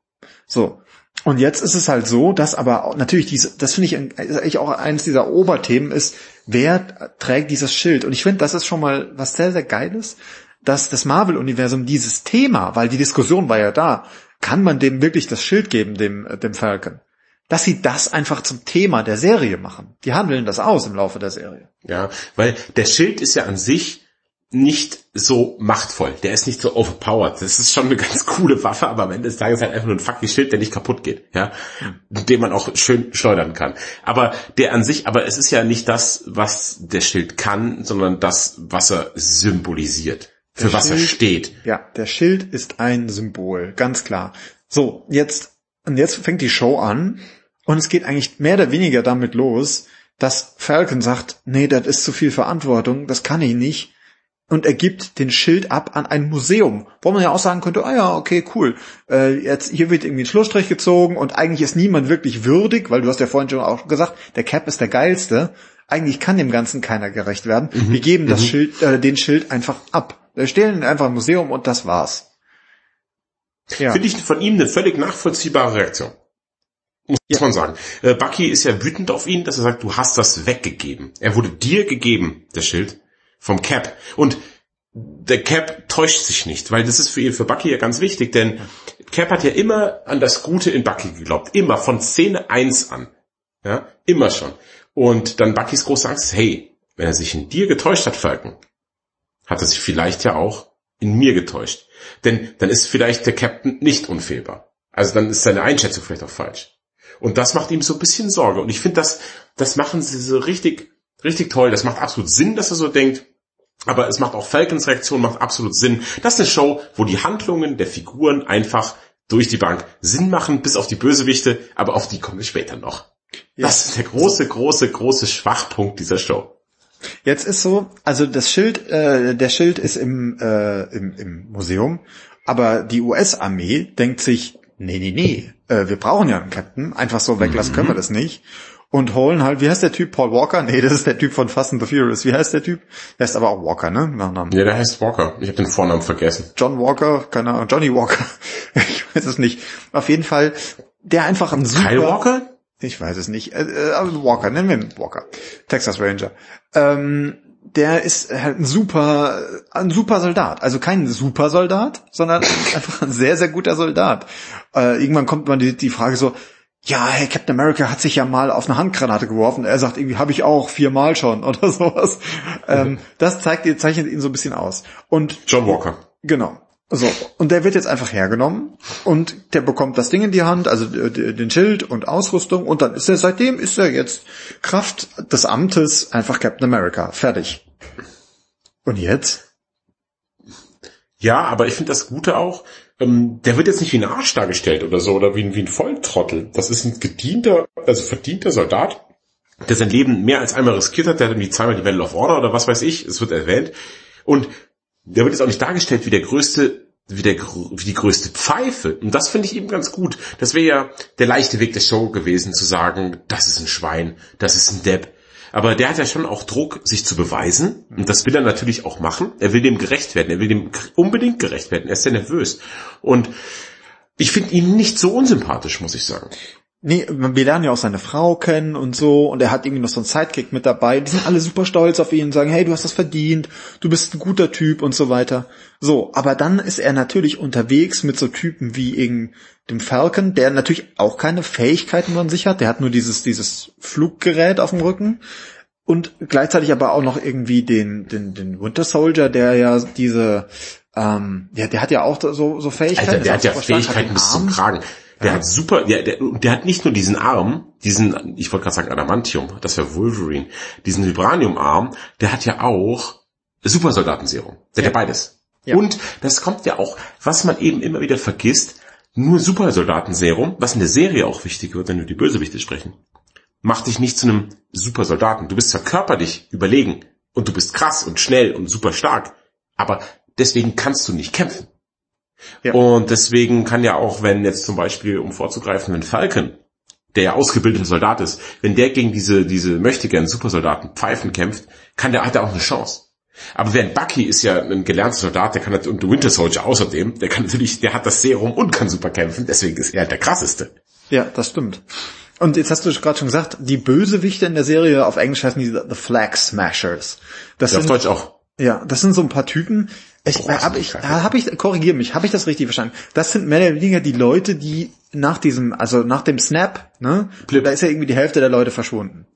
So. Und jetzt ist es halt so, dass aber natürlich diese, das finde ich eigentlich auch eines dieser Oberthemen ist, wer trägt dieses Schild? Und ich finde, das ist schon mal was sehr, sehr Geiles, dass das Marvel-Universum dieses Thema, weil die Diskussion war ja da, kann man dem wirklich das Schild geben, dem, dem Falcon? Dass sie das einfach zum Thema der Serie machen. Die handeln das aus im Laufe der Serie. Ja, weil der Schild ist ja an sich nicht so machtvoll. Der ist nicht so overpowered. Das ist schon eine ganz coole Waffe, aber am Ende des Tages halt einfach nur ein fucking Schild, der nicht kaputt geht, ja, mhm. den man auch schön schleudern kann. Aber der an sich, aber es ist ja nicht das, was der Schild kann, sondern das, was er symbolisiert. Für der was Schild, er steht. Ja, der Schild ist ein Symbol, ganz klar. So, jetzt, und jetzt fängt die Show an und es geht eigentlich mehr oder weniger damit los, dass Falcon sagt, nee, das ist zu viel Verantwortung, das kann ich nicht und er gibt den Schild ab an ein Museum, wo man ja auch sagen könnte, ah ja, okay, cool. Äh, jetzt hier wird irgendwie ein Schlussstrich gezogen und eigentlich ist niemand wirklich würdig, weil du hast ja vorhin schon auch gesagt, der Cap ist der geilste. Eigentlich kann dem Ganzen keiner gerecht werden. Mhm. Wir geben das mhm. Schild, äh, den Schild einfach ab. Wir stellen einfach ein Museum und das war's. Ja. Finde ich von ihm eine völlig nachvollziehbare Reaktion. Muss ja. man sagen. Äh, Bucky ist ja wütend auf ihn, dass er sagt, du hast das weggegeben. Er wurde dir gegeben, das Schild vom Cap. Und der Cap täuscht sich nicht, weil das ist für ihn, für Bucky ja ganz wichtig, denn Cap hat ja immer an das Gute in Bucky geglaubt. Immer, von Szene 1 an. Ja, immer schon. Und dann Buckys große Angst, hey, wenn er sich in dir getäuscht hat, Falken, hat er sich vielleicht ja auch in mir getäuscht. Denn dann ist vielleicht der Captain nicht unfehlbar. Also dann ist seine Einschätzung vielleicht auch falsch. Und das macht ihm so ein bisschen Sorge. Und ich finde, das, das machen sie so richtig Richtig toll. Das macht absolut Sinn, dass er so denkt. Aber es macht auch Falcons Reaktion, macht absolut Sinn. Das ist eine Show, wo die Handlungen der Figuren einfach durch die Bank Sinn machen, bis auf die Bösewichte, aber auf die kommen wir später noch. Ja. Das ist der große, große, große Schwachpunkt dieser Show. Jetzt ist so, also das Schild, äh, der Schild ist im, äh, im, im Museum, aber die US-Armee denkt sich, nee, nee, nee, äh, wir brauchen ja einen Captain, einfach so weglassen mhm. können wir das nicht. Und holen halt, wie heißt der Typ? Paul Walker? Nee, das ist der Typ von Fast and the Furious. Wie heißt der Typ? Der heißt aber auch Walker, ne? Nachnamen. Ja, der heißt Walker. Ich habe den Vornamen vergessen. John Walker, keine Ahnung, Johnny Walker. ich weiß es nicht. Auf jeden Fall, der einfach ein super... Kyle Walker? Ich weiß es nicht. Äh, äh, Walker, nennen wir ihn Walker. Texas Ranger. Ähm, der ist halt ein super, ein super Soldat. Also kein super Soldat, sondern einfach ein sehr, sehr guter Soldat. Äh, irgendwann kommt man die, die Frage so, ja, hey, Captain America hat sich ja mal auf eine Handgranate geworfen. Er sagt irgendwie, habe ich auch viermal schon oder sowas. Ähm, das zeigt, zeichnet ihn so ein bisschen aus. Und John Walker. Genau. So, und der wird jetzt einfach hergenommen und der bekommt das Ding in die Hand, also den Schild und Ausrüstung und dann ist er, seitdem ist er jetzt Kraft des Amtes einfach Captain America. Fertig. Und jetzt? Ja, aber ich finde das Gute auch, ähm, der wird jetzt nicht wie ein Arsch dargestellt oder so oder wie ein, wie ein Volltrottel. Das ist ein gedienter, also verdienter Soldat, der sein Leben mehr als einmal riskiert hat, der hat irgendwie zweimal die Medal of Order oder was weiß ich, es wird erwähnt. Und der wird jetzt auch nicht dargestellt wie der größte, wie der, wie die größte Pfeife. Und das finde ich eben ganz gut. Das wäre ja der leichte Weg der Show gewesen, zu sagen, das ist ein Schwein, das ist ein Depp. Aber der hat ja schon auch Druck, sich zu beweisen. Und das will er natürlich auch machen. Er will dem gerecht werden. Er will dem unbedingt gerecht werden. Er ist sehr nervös. Und ich finde ihn nicht so unsympathisch, muss ich sagen. Nee, wir lernen ja auch seine Frau kennen und so und er hat irgendwie noch so einen Sidekick mit dabei. Die sind alle super stolz auf ihn und sagen, hey, du hast das verdient, du bist ein guter Typ und so weiter. So, aber dann ist er natürlich unterwegs mit so Typen wie eben dem Falcon, der natürlich auch keine Fähigkeiten von sich hat. Der hat nur dieses, dieses Fluggerät auf dem Rücken und gleichzeitig aber auch noch irgendwie den, den, den Winter Soldier, der ja diese, ähm, ja, der hat ja auch so, so Fähigkeiten. Alter, der hat ja Fähigkeiten bis zum Kragen. Der ja. hat super, der, der, der hat nicht nur diesen Arm, diesen, ich wollte gerade sagen Adamantium, das wäre Wolverine, diesen Vibranium-Arm, der hat ja auch Supersoldatenserum. Der ja. hat ja beides. Ja. Und das kommt ja auch, was man eben immer wieder vergisst, nur Supersoldatenserum, was in der Serie auch wichtig wird, wenn wir die Bösewichte sprechen, macht dich nicht zu einem Supersoldaten. Du bist zwar körperlich überlegen und du bist krass und schnell und super stark, aber deswegen kannst du nicht kämpfen. Ja. Und deswegen kann ja auch, wenn jetzt zum Beispiel, um vorzugreifen, ein Falcon, der ja ausgebildeter Soldat ist, wenn der gegen diese, diese möchtegern Supersoldaten Pfeifen kämpft, kann der, hat er auch eine Chance. Aber während Bucky ist ja ein gelernter Soldat, der kann und der Winter Soldier außerdem, der kann natürlich, der hat das Serum und kann super kämpfen, deswegen ist er halt der krasseste. Ja, das stimmt. Und jetzt hast du gerade schon gesagt, die Bösewichte in der Serie auf Englisch heißen die The Flag Smashers. Das ja, sind, auf Deutsch auch. Ja, das sind so ein paar Typen, ich, oh, habe ich, hab ich, korrigiere mich, habe ich das richtig verstanden? Das sind mehr oder weniger die Leute, die nach diesem, also nach dem Snap, ne, Blip. da ist ja irgendwie die Hälfte der Leute verschwunden.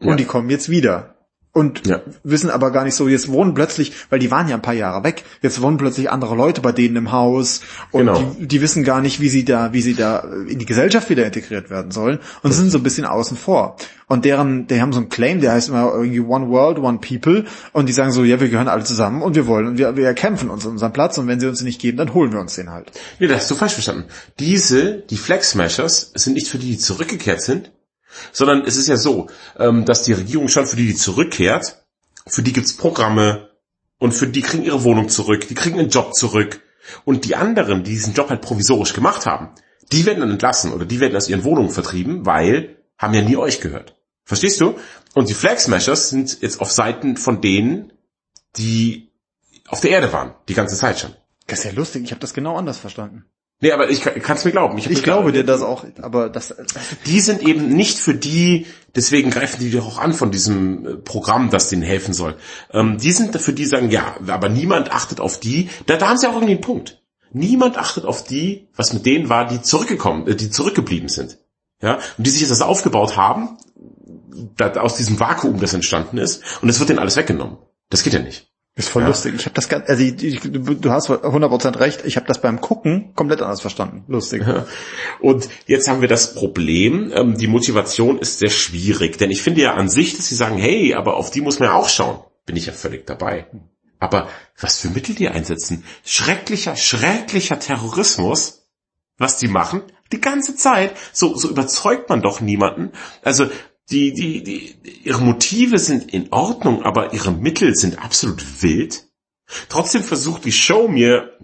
Ja. Und die kommen jetzt wieder und ja. wissen aber gar nicht so, jetzt wohnen plötzlich, weil die waren ja ein paar Jahre weg, jetzt wohnen plötzlich andere Leute bei denen im Haus und genau. die, die, wissen gar nicht, wie sie da, wie sie da in die Gesellschaft wieder integriert werden sollen und sind so ein bisschen außen vor. Und deren, die haben so einen Claim, der heißt immer irgendwie One World, One People und die sagen so, ja, wir gehören alle zusammen und wir wollen und wir, wir kämpfen uns unseren Platz und wenn sie uns den nicht geben, dann holen wir uns den halt. Nee, das hast du falsch verstanden. Diese, die Flag Smashers, sind nicht für die, die zurückgekehrt sind, sondern es ist ja so, ähm, dass die Regierung schon für die, die zurückkehrt, für die gibt's Programme und für die kriegen ihre Wohnung zurück, die kriegen einen Job zurück. Und die anderen, die diesen Job halt provisorisch gemacht haben, die werden dann entlassen oder die werden aus ihren Wohnungen vertrieben, weil haben ja nie euch gehört. Verstehst du? Und die Flag Smashers sind jetzt auf Seiten von denen, die auf der Erde waren, die ganze Zeit schon. Das ist ja lustig, ich habe das genau anders verstanden. Nee, aber ich kann es mir glauben. Ich, ich glaube dir das auch, aber das... Die sind eben nicht für die, deswegen greifen die doch auch an von diesem äh, Programm, das denen helfen soll. Ähm, die sind dafür, die sagen, ja, aber niemand achtet auf die. Da, da haben sie auch irgendwie einen Punkt. Niemand achtet auf die, was mit denen war, die zurückgekommen, äh, die zurückgeblieben sind. Ja, und die sich jetzt das aufgebaut haben, da, aus diesem Vakuum, das entstanden ist, und es wird denen alles weggenommen. Das geht ja nicht. Ist voll Ja. lustig. Ich habe das ganz, also ich, ich, du hast 100% recht. Ich habe das beim Gucken komplett anders verstanden. Lustig. Und jetzt haben wir das Problem, ähm, die Motivation ist sehr schwierig, denn ich finde ja an sich, dass sie sagen, hey, aber auf die muss man ja auch schauen. Bin ich ja völlig dabei. Aber was für Mittel die einsetzen? Schrecklicher, schrecklicher Terrorismus, was die machen, die ganze Zeit. So, so überzeugt man doch niemanden. Also, die, die, die, ihre Motive sind in Ordnung, aber ihre Mittel sind absolut wild. Trotzdem versucht die Show mir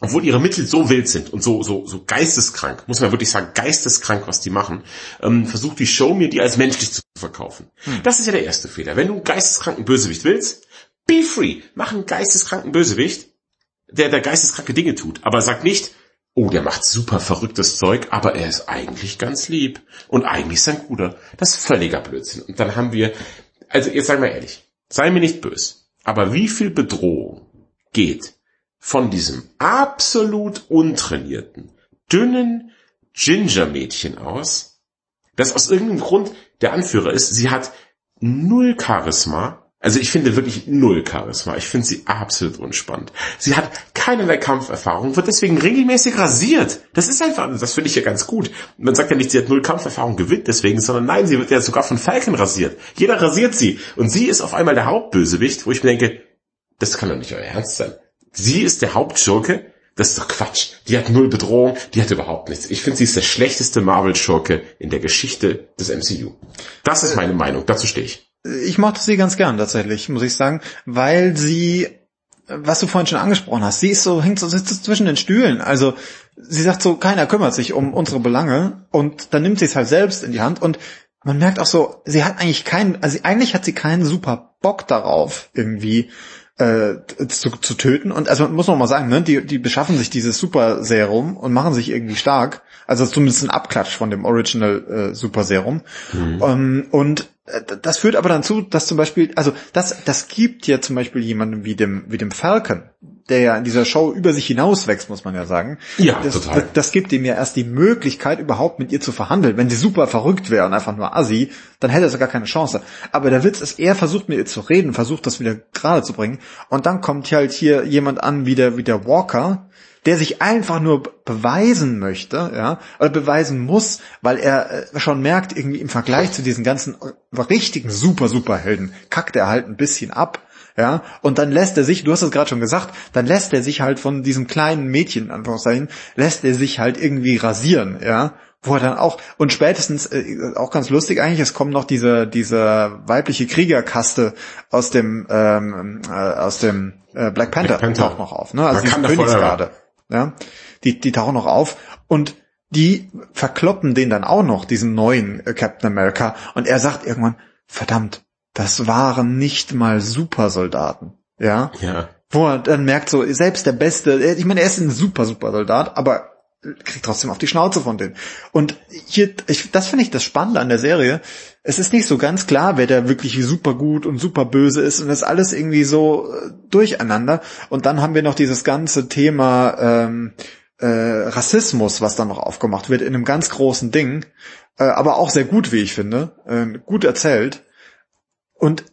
obwohl ihre Mittel so wild sind und so, so, so geisteskrank, muss man wirklich sagen, geisteskrank, was die machen, ähm, versucht die Show mir die als menschlich zu verkaufen. Das ist ja der erste Fehler. Wenn du einen geisteskranken Bösewicht willst, be free, mach einen geisteskranken Bösewicht, der, der geisteskranke Dinge tut, aber sag nicht, oh, der macht super verrücktes Zeug, aber er ist eigentlich ganz lieb und eigentlich ist er ein guter. Das ist völliger Blödsinn. Und dann haben wir, also jetzt sei mal ehrlich, sei mir nicht bös, aber wie viel Bedrohung geht von diesem absolut untrainierten, dünnen Ginger-Mädchen aus, das aus irgendeinem Grund der Anführer ist. Sie hat null Charisma. Also ich finde wirklich null Charisma. Ich finde sie absolut unspannend. Sie hat keinerlei Kampferfahrung, wird deswegen regelmäßig rasiert. Das ist einfach, das finde ich ja ganz gut. Man sagt ja nicht, sie hat null Kampferfahrung, gewinnt deswegen, sondern nein, sie wird ja sogar von Falcon rasiert. Jeder rasiert sie. Und sie ist auf einmal der Hauptbösewicht, wo ich mir denke, das kann doch nicht euer Ernst sein. Sie ist der Hauptschurke? Das ist doch Quatsch. Die hat null Bedrohung, die hat überhaupt nichts. Ich finde, sie ist der schlechteste Marvel-Schurke in der Geschichte des MCU. Das ist meine Meinung, dazu stehe ich. Ich mochte sie ganz gern tatsächlich, muss ich sagen, weil sie, was du vorhin schon angesprochen hast, sie ist so, hängt so, sitzt zwischen den Stühlen. Also sie sagt so, keiner kümmert sich um unsere Belange und dann nimmt sie es halt selbst in die Hand und man merkt auch so, sie hat eigentlich keinen, also eigentlich hat sie keinen super Bock darauf, irgendwie äh, zu, zu töten. Und also muss man mal sagen, ne, die, die beschaffen sich dieses Super Serum und machen sich irgendwie stark. Also zumindest ein Abklatsch von dem Original äh, Super Serum. Ähm, und das führt aber dann zu, dass zum Beispiel, also das, das gibt ja zum Beispiel jemanden wie dem, wie dem Falcon, der ja in dieser Show über sich hinauswächst, muss man ja sagen. Ja, das, total. Das, das gibt ihm ja erst die Möglichkeit, überhaupt mit ihr zu verhandeln. Wenn sie super verrückt wäre und einfach nur assi, dann hätte er sogar keine Chance. Aber der Witz ist, er versucht mit ihr zu reden, versucht das wieder gerade zu bringen. Und dann kommt halt hier jemand an wie der, wie der Walker, der sich einfach nur be- beweisen möchte, ja, oder beweisen muss, weil er äh, schon merkt, irgendwie im Vergleich zu diesen ganzen äh, richtigen super Superhelden kackt er halt ein bisschen ab, ja, und dann lässt er sich, du hast es gerade schon gesagt, dann lässt er sich halt von diesem kleinen Mädchen, Anführungszeichen, lässt er sich halt irgendwie rasieren, ja, wo er dann auch, und spätestens, äh, auch ganz lustig eigentlich, es kommt noch diese, diese weibliche Kriegerkaste aus dem, ähm, äh, aus dem äh, Black Panther, Black Panther. taucht noch auf, ne, also diese Königsgarde, ja, die, die tauchen noch auf und die verkloppen den dann auch noch, diesen neuen äh, Captain America, und er sagt irgendwann, verdammt, das waren nicht mal Supersoldaten, ja, Ja. wo er dann merkt so, selbst der Beste, ich meine, er ist ein super, super Soldat, aber kriegt trotzdem auf die Schnauze von denen. Und hier, ich, das finde ich das Spannende an der Serie. Es ist nicht so ganz klar, wer da wirklich super gut und super böse ist und das ist alles irgendwie so äh, durcheinander. Und dann haben wir noch dieses ganze Thema ähm, äh, Rassismus, was dann noch aufgemacht wird in einem ganz großen Ding, äh, aber auch sehr gut, wie ich finde, äh, gut erzählt. Und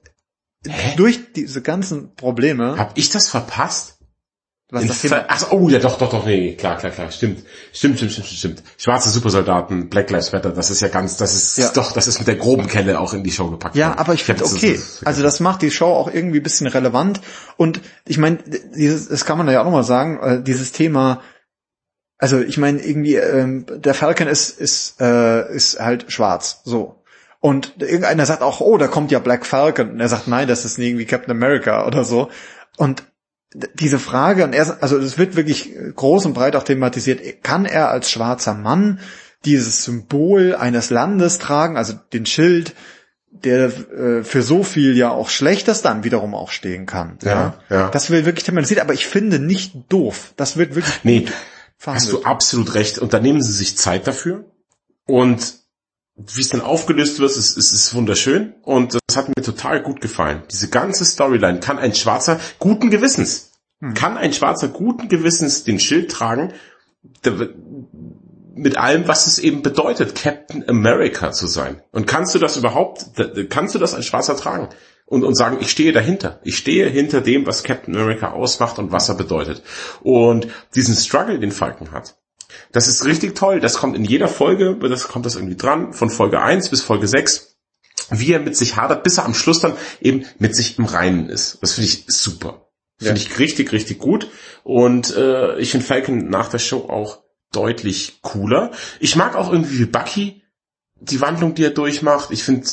Hä? durch diese ganzen Probleme, Hab ich das verpasst? Was In das Thema Ach, oh ja, doch, doch, doch, nee, klar, klar, klar, stimmt. Stimmt, stimmt, stimmt, stimmt. Schwarze Supersoldaten, Black Lives Matter, das ist ja ganz, das ist, Ja. doch, das ist mit der groben Kelle auch in die Show gepackt Ja, worden. aber ich finde okay. das- das- Also das macht die Show auch irgendwie ein bisschen relevant. Und ich meine, dieses, das kann man ja auch nochmal sagen, äh, dieses Thema, also ich meine, irgendwie, ähm, der Falcon ist, ist, äh, ist halt schwarz. So. Und irgendeiner sagt auch, oh, da kommt ja Black Falcon. Und er sagt, nein, das ist irgendwie Captain America oder so. Und diese Frage, und er, also es wird wirklich groß und breit auch thematisiert, kann er als schwarzer Mann dieses Symbol eines Landes tragen, also den Schild, der äh, für so viel ja auch Schlechtes dann wiederum auch stehen kann. Ja, ja. Das wird wirklich thematisiert, aber ich finde nicht doof. Das wird wirklich Nee, Hast du absolut recht. Und da nehmen sie sich Zeit dafür. Und wie es dann aufgelöst wird, ist, ist, ist wunderschön. Und das hat mir total gut gefallen. Diese ganze Storyline kann ein Schwarzer guten Gewissens, kann ein Schwarzer guten Gewissens den Schild tragen, der mit allem, was es eben bedeutet, Captain America zu sein. Und kannst du das überhaupt, kannst du das als Schwarzer tragen? und, und sagen, ich stehe dahinter. Ich stehe hinter dem, was Captain America ausmacht und was er bedeutet. Und diesen Struggle, den Falcon hat, das ist richtig toll. Das kommt in jeder Folge, das kommt das irgendwie dran, von Folge 1 bis Folge 6, wie er mit sich hadert, bis er am Schluss dann eben mit sich im Reinen ist. Das finde ich super. Finde ja. ich richtig, richtig gut. Und äh, ich finde Falcon nach der Show auch deutlich cooler. Ich mag auch irgendwie wie Bucky die Wandlung, die er durchmacht. Ich finde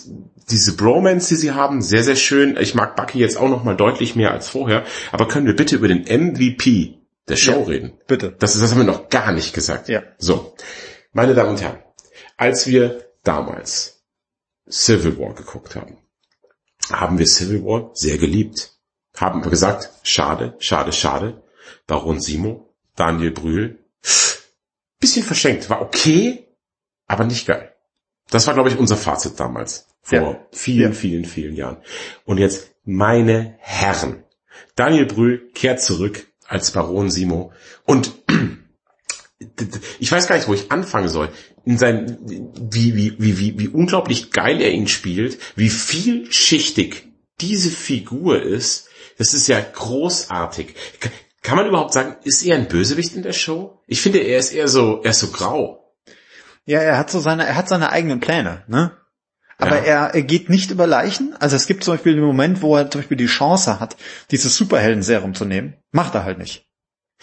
diese Bromance, die sie haben, sehr, sehr schön. Ich mag Bucky jetzt auch noch mal deutlich mehr als vorher. Aber können wir bitte über den MVP der Show ja, reden? Bitte. Das, das haben wir noch gar nicht gesagt. Ja. So, meine Damen und Herren, als wir damals Civil War geguckt haben, haben wir Civil War sehr geliebt. Haben wir gesagt, schade, schade, schade. Baron Simo, Daniel Brühl, bisschen verschenkt, war okay, aber nicht geil. Das war, glaube ich, unser Fazit damals. Vor ja. vielen, vielen, vielen Jahren. Und jetzt, meine Herren. Daniel Brühl kehrt zurück als Baron Simo. Und ich weiß gar nicht, wo ich anfangen soll. In seinem, wie, wie, wie, wie, wie unglaublich geil er ihn spielt, wie vielschichtig diese Figur ist, das ist ja großartig. Kann man überhaupt sagen, ist er ein Bösewicht in der Show? Ich finde, er ist eher so, er ist so grau. Ja, er hat so seine, er hat seine eigenen Pläne, ne? Aber ja. er, er geht nicht über Leichen. Also es gibt zum Beispiel den Moment, wo er zum Beispiel die Chance hat, dieses Superhelden-Serum zu nehmen. Macht er halt nicht.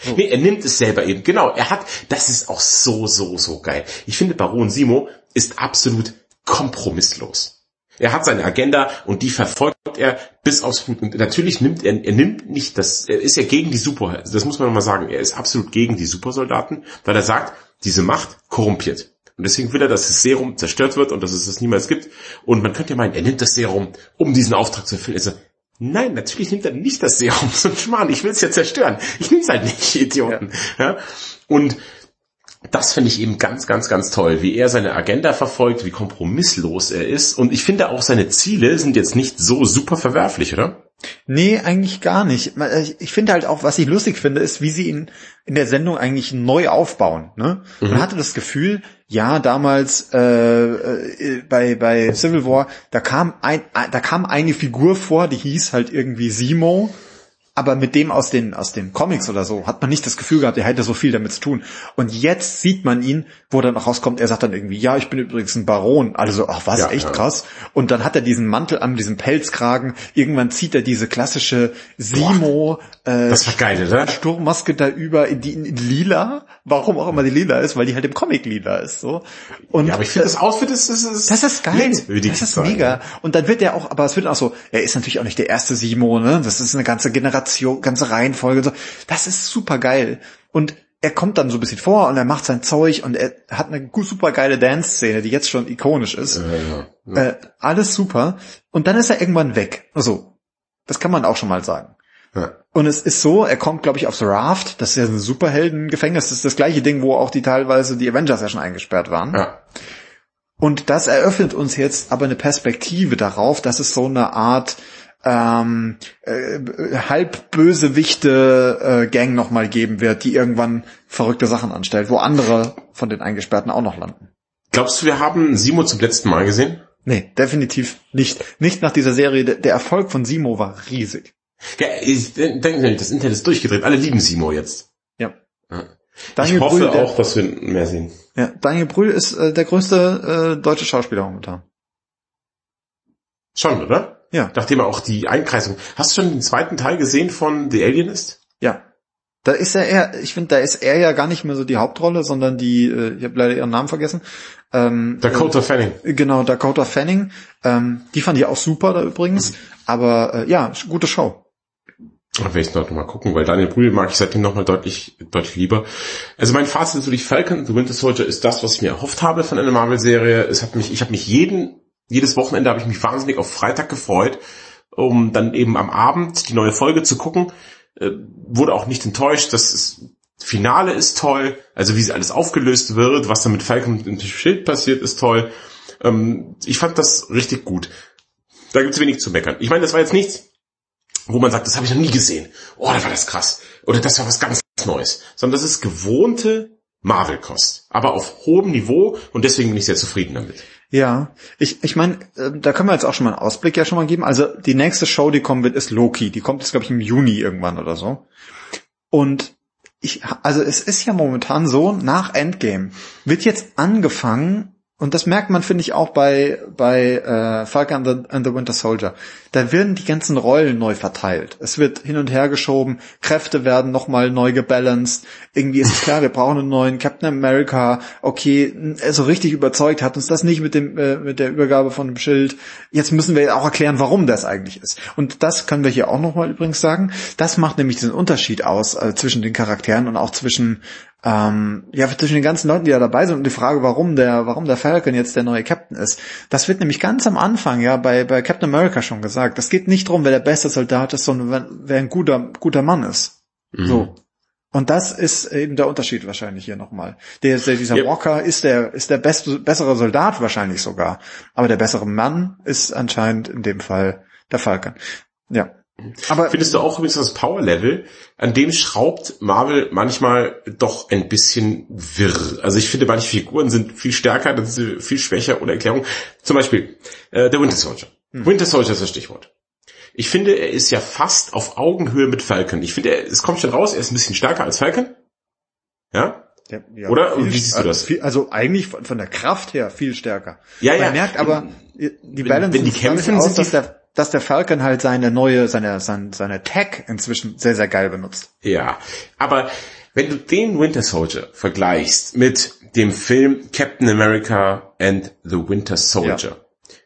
So. Nee, er nimmt es selber eben. Genau, er hat, das ist auch so, so, so geil. Ich finde, Baron Simo ist absolut kompromisslos. Er hat seine Agenda und die verfolgt er bis aufs Blut. Und natürlich nimmt er, er nimmt nicht das, er ist ja gegen die Super, das muss man nochmal sagen, er ist absolut gegen die Supersoldaten, weil er sagt, diese Macht korrumpiert. Und deswegen will er, dass das Serum zerstört wird und dass es das niemals gibt. Und man könnte ja meinen, er nimmt das Serum, um diesen Auftrag zu erfüllen. Also, nein, natürlich nimmt er nicht das Serum. So ein Schmarrn, ich will es ja zerstören. Ich nehme es halt nicht, Idioten. Ja. ja? Und das finde ich eben ganz, ganz, ganz toll, wie er seine Agenda verfolgt, wie kompromisslos er ist. Und ich finde auch seine Ziele sind jetzt nicht so super verwerflich, oder? Nee, eigentlich gar nicht. Ich finde halt auch, was ich lustig finde, ist, wie sie ihn in der Sendung eigentlich neu aufbauen. Ne? Man mhm. hatte das Gefühl, ja, damals äh, äh, bei, bei Civil War, da kam, ein, da kam eine Figur vor, die hieß halt irgendwie Simo aber mit dem aus den, aus den Comics oder so hat man nicht das Gefühl gehabt, er hätte so viel damit zu tun. Und jetzt sieht man ihn, wo dann auch rauskommt, er sagt dann irgendwie, ja, ich bin übrigens ein Baron. Also, ach was, ja, echt ja. krass. Und dann hat er diesen Mantel an, diesen Pelzkragen. Irgendwann zieht er diese klassische Simo, äh, geil, oder? Sturmmaske da über in die, in lila. Warum auch immer die lila ist, weil die halt im Comic lila ist, so. Und ja, aber ich finde das Outfit ist, das ist, das ist geil. Das ist mega. Und dann wird er auch, aber es wird auch so, er ist natürlich auch nicht der erste Simo, ne? Das ist eine ganze Generation Generation, ganze Reihenfolge, so. Das ist super geil. Und er kommt dann so ein bisschen vor und er macht sein Zeug und er hat eine super geile Dance-Szene, die jetzt schon ikonisch ist. Ja, ja, ja. Äh, alles super. Und dann ist er irgendwann weg. Also, das kann man auch schon mal sagen. Und es ist so, er kommt, glaube ich, aufs Raft. Das ist ja ein Superheldengefängnis. Das ist das gleiche Ding, wo auch die teilweise die Avengers ja schon eingesperrt waren. Und das eröffnet uns jetzt aber eine Perspektive darauf, dass es so eine Art ähm, äh, halbbösewichte äh, Gang nochmal geben wird, die irgendwann verrückte Sachen anstellt, wo andere von den Eingesperrten auch noch landen. Glaubst du, wir haben Simo zum letzten Mal gesehen? Nee, definitiv nicht. Nicht nach dieser Serie. Der Erfolg von Simo war riesig. Ja, ich denke, das Internet ist durchgedreht. Alle lieben Simo jetzt. Ja. ja. Daniel ich hoffe Brühl, auch, dass wir mehr sehen. Ja, Daniel Brühl ist äh, der größte äh, deutsche Schauspieler momentan. Schon, oder? Ja. Nachdem er auch die Einkreisung. Hast du schon den zweiten Teil gesehen von The Alienist? Ja. Da ist er eher, ich finde, da ist er ja gar nicht mehr so die Hauptrolle, sondern die, äh, ich habe leider ihren Namen vergessen. Ähm, Dakota äh, Fanning. Genau, Dakota Fanning. Ähm, die fand ich auch super da übrigens. Mhm. Aber äh, ja, gute Show. Da werde ich noch mal gucken, weil Daniel Brühl mag ich seitdem nochmal deutlich, deutlich lieber. Also mein Fazit natürlich Falcon The Winter Soldier ist das, was ich mir erhofft habe von einer Marvel-Serie. Es hat mich, ich habe mich jeden jedes Wochenende habe ich mich wahnsinnig auf Freitag gefreut, um dann eben am Abend die neue Folge zu gucken. Äh, wurde auch nicht enttäuscht. Das ist, Finale ist toll. Also wie sie alles aufgelöst wird, was dann mit Falcon und dem Schild passiert, ist toll. Ähm, ich fand das richtig gut. Da gibt's wenig zu meckern. Ich meine, das war jetzt nichts, wo man sagt, das habe ich noch nie gesehen. Oh, da war das krass. Oder das war was ganz Neues. Sondern das ist gewohnte Marvel-Kost. Aber auf hohem Niveau und deswegen bin ich sehr zufrieden damit. Ja, ich, ich meine, äh, da können wir jetzt auch schon mal einen Ausblick ja schon mal geben. Also die nächste Show, die kommen wird, ist Loki. Die kommt jetzt, glaube ich, im Juni irgendwann oder so. Und ich, also es ist ja momentan so, nach Endgame wird jetzt angefangen, und das merkt man, finde ich, auch bei, bei äh, Falcon and the, and the Winter Soldier. Da werden die ganzen Rollen neu verteilt. Es wird hin und her geschoben, Kräfte werden nochmal neu gebalanced. Irgendwie ist es klar, wir brauchen einen neuen Captain America. Okay, so richtig überzeugt hat uns das nicht mit dem äh, mit der Übergabe von dem Schild. Jetzt müssen wir auch erklären, warum das eigentlich ist. Und das können wir hier auch nochmal übrigens sagen. Das macht nämlich diesen Unterschied aus äh, zwischen den Charakteren und auch zwischen ähm, ja, zwischen den ganzen Leuten, die da dabei sind und die Frage, warum der, warum der Falcon jetzt der neue Captain ist. Das wird nämlich ganz am Anfang, ja, bei, bei Captain America schon gesagt. Das geht nicht darum, wer der beste Soldat ist, sondern wer ein guter, guter Mann ist. Mhm. So. Und das ist eben der Unterschied wahrscheinlich hier nochmal. Der, der, dieser yep. Walker ist der, ist der beste, bessere Soldat wahrscheinlich sogar. Aber der bessere Mann ist anscheinend in dem Fall der Falcon. Ja. Aber findest du auch übrigens das Power Level, an dem schraubt Marvel manchmal doch ein bisschen wirr. Also ich finde, manche Figuren sind viel stärker, das ist viel schwächer ohne Erklärung. Zum Beispiel äh, der Winter Soldier. Hm. Winter Soldier ist das Stichwort. Ich finde, er ist ja fast auf Augenhöhe mit Falcon. Ich finde, es kommt schon raus, er ist ein bisschen stärker als Falcon. Ja? Ja, ja, Oder? Viel, wie siehst du das? Viel, also eigentlich von, von, der Kraft her viel stärker. Ja, ja. Man merkt aber, die Balance wenn, wenn die kämpfen, aus, dass der dass der Falcon halt seine neue, seine, seine, seine Tech inzwischen sehr, sehr geil benutzt. Ja, aber wenn du den Winter Soldier vergleichst mit dem Film Captain America and the Winter Soldier, ja.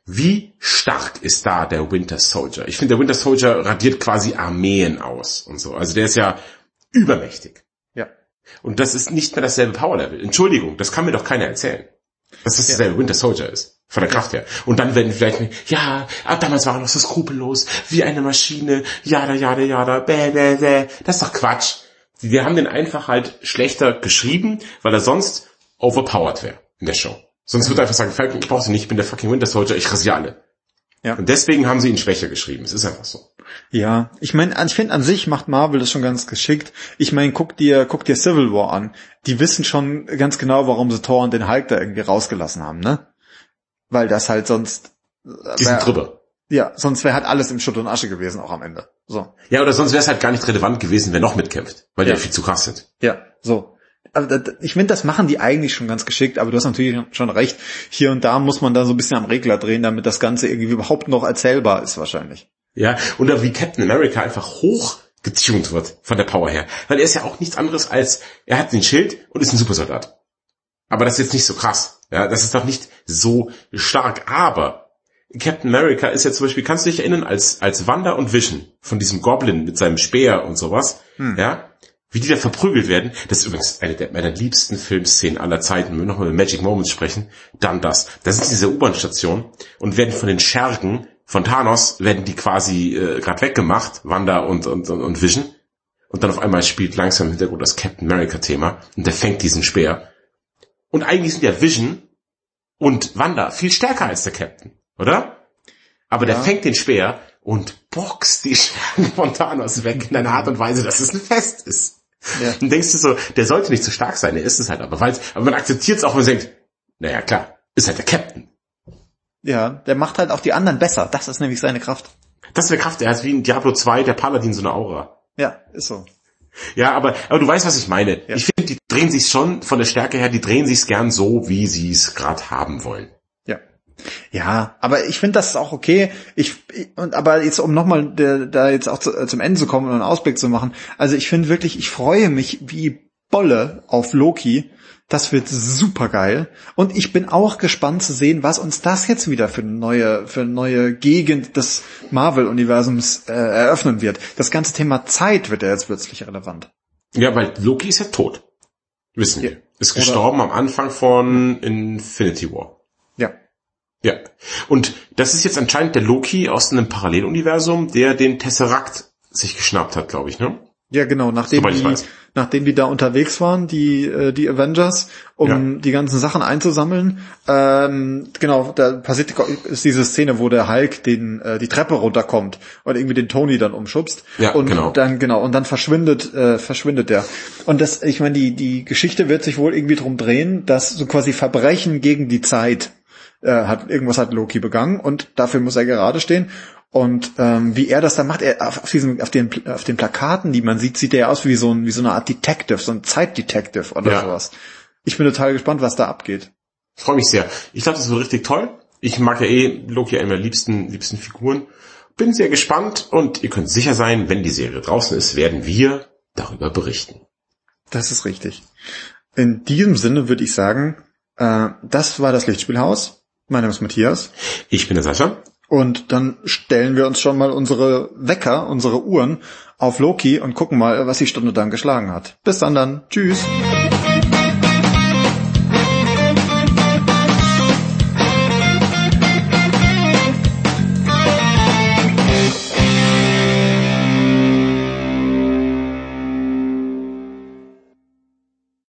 wie stark ist da der Winter Soldier? Ich finde, der Winter Soldier radiert quasi Armeen aus und so. Also der ist ja übermächtig. Ja. Und das ist nicht mehr dasselbe Power Level. Entschuldigung, das kann mir doch keiner erzählen. Dass das ja. dasselbe Winter Soldier ist. Von der Kraft her. Und dann werden vielleicht, ja, aber damals war er noch so skrupellos, wie eine Maschine, jada, jada, jada, bäh, bäh, bäh. Das ist doch Quatsch. Wir haben den einfach halt schlechter geschrieben, weil er sonst overpowered wäre in der Show. Sonst würde er einfach sagen, Falcon, ich brauche sie nicht, ich bin der fucking Winter Soldier, ich rasiere alle. Ja. Und deswegen haben sie ihn schwächer geschrieben. Es ist einfach so. Ja, ich meine, ich finde an sich macht Marvel das schon ganz geschickt. Ich meine, guck dir, guck dir Civil War an. Die wissen schon ganz genau, warum sie Thor und den Hulk da irgendwie rausgelassen haben, ne? Weil das halt sonst. Die sind drüber. Ja, sonst wäre halt alles im Schutt und Asche gewesen, auch am Ende. So. Ja, oder sonst wäre es halt gar nicht relevant gewesen, wer noch mitkämpft, weil ja. die ja viel zu krass sind. Ja, so. Also, ich finde, das machen die eigentlich schon ganz geschickt, aber du hast natürlich schon recht. Hier und da muss man da so ein bisschen am Regler drehen, damit das Ganze irgendwie überhaupt noch erzählbar ist, wahrscheinlich. Ja, oder wie Captain America einfach hoch getuned wird von der Power her. Weil er ist ja auch nichts anderes als, er hat den Schild und ist ein Supersoldat. Aber das ist jetzt nicht so krass. Ja, das ist doch nicht so stark. Aber Captain America ist ja zum Beispiel, kannst du dich erinnern, als, als Wanda und Vision von diesem Goblin mit seinem Speer und sowas, hm. ja, wie die da verprügelt werden. Das ist übrigens eine der meiner liebsten Filmszenen aller Zeiten. Wenn wir nochmal über Magic Moments sprechen, dann das. Das ist diese U-Bahn-Station und werden von den Schergen von Thanos werden die quasi äh, gerade weggemacht, Wanda und, und, und Vision. Und dann auf einmal spielt langsam im Hintergrund das Captain America Thema und der fängt diesen Speer und eigentlich sind ja Vision und Wanda viel stärker als der Captain, oder? Aber ja. der fängt den Speer und boxt die Schergen von Thanos weg in einer Art und Weise, dass es ein Fest ist. Ja. Und denkst du so, der sollte nicht so stark sein, er ist es halt aber, weil aber man akzeptiert es auch, wenn man denkt, naja klar, ist halt der Captain. Ja, der macht halt auch die anderen besser, das ist nämlich seine Kraft. Das ist eine Kraft, er hat wie in Diablo 2 der Paladin so eine Aura. Ja, ist so. Ja, aber, aber du weißt, was ich meine. Ja. Ich finde, die drehen sich schon von der Stärke her, die drehen sich gern so, wie sie es gerade haben wollen. Ja. Ja, aber ich finde das ist auch okay. Ich, und aber jetzt um nochmal da jetzt auch zu, äh, zum Ende zu kommen und einen Ausblick zu machen. Also ich finde wirklich, ich freue mich wie Bolle auf Loki das wird super geil. Und ich bin auch gespannt zu sehen, was uns das jetzt wieder für eine neue, für eine neue Gegend des Marvel-Universums äh, eröffnen wird. Das ganze Thema Zeit wird ja jetzt plötzlich relevant. Ja, weil Loki ist ja tot. Wissen wir. Ist gestorben Oder am Anfang von Infinity War. Ja. Ja. Und das ist jetzt anscheinend der Loki aus einem Paralleluniversum, der den Tesseract sich geschnappt hat, glaube ich, ne? Ja, genau, nachdem die, nachdem die da unterwegs waren, die, äh, die Avengers, um ja. die ganzen Sachen einzusammeln, ähm, genau, da passiert ist diese Szene, wo der Hulk den, äh, die Treppe runterkommt und irgendwie den Tony dann umschubst. Ja, und genau. dann, genau, und dann verschwindet, äh, verschwindet der. Und das, ich meine, die, die Geschichte wird sich wohl irgendwie drum drehen, dass so quasi Verbrechen gegen die Zeit äh, hat irgendwas hat Loki begangen und dafür muss er gerade stehen. Und ähm, wie er das dann macht, er auf, auf diesem, auf den, auf den Plakaten, die man sieht, sieht er aus wie so ein, wie so eine Art Detective, so ein Zeitdetective oder Ja. sowas. Ich bin total gespannt, was da abgeht. Freue mich sehr. Ich glaube, das wird richtig toll. Ich mag ja eh Loki eine meiner liebsten, liebsten Figuren. Bin sehr gespannt und ihr könnt sicher sein, wenn die Serie draußen ist, werden wir darüber berichten. Das ist richtig. In diesem Sinne würde ich sagen, äh, das war das Lichtspielhaus. Mein Name ist Matthias. Ich bin der Sascha. Und dann stellen wir uns schon mal unsere Wecker, unsere Uhren auf Loki und gucken mal, was die Stunde dann geschlagen hat. Bis dann dann. Tschüss.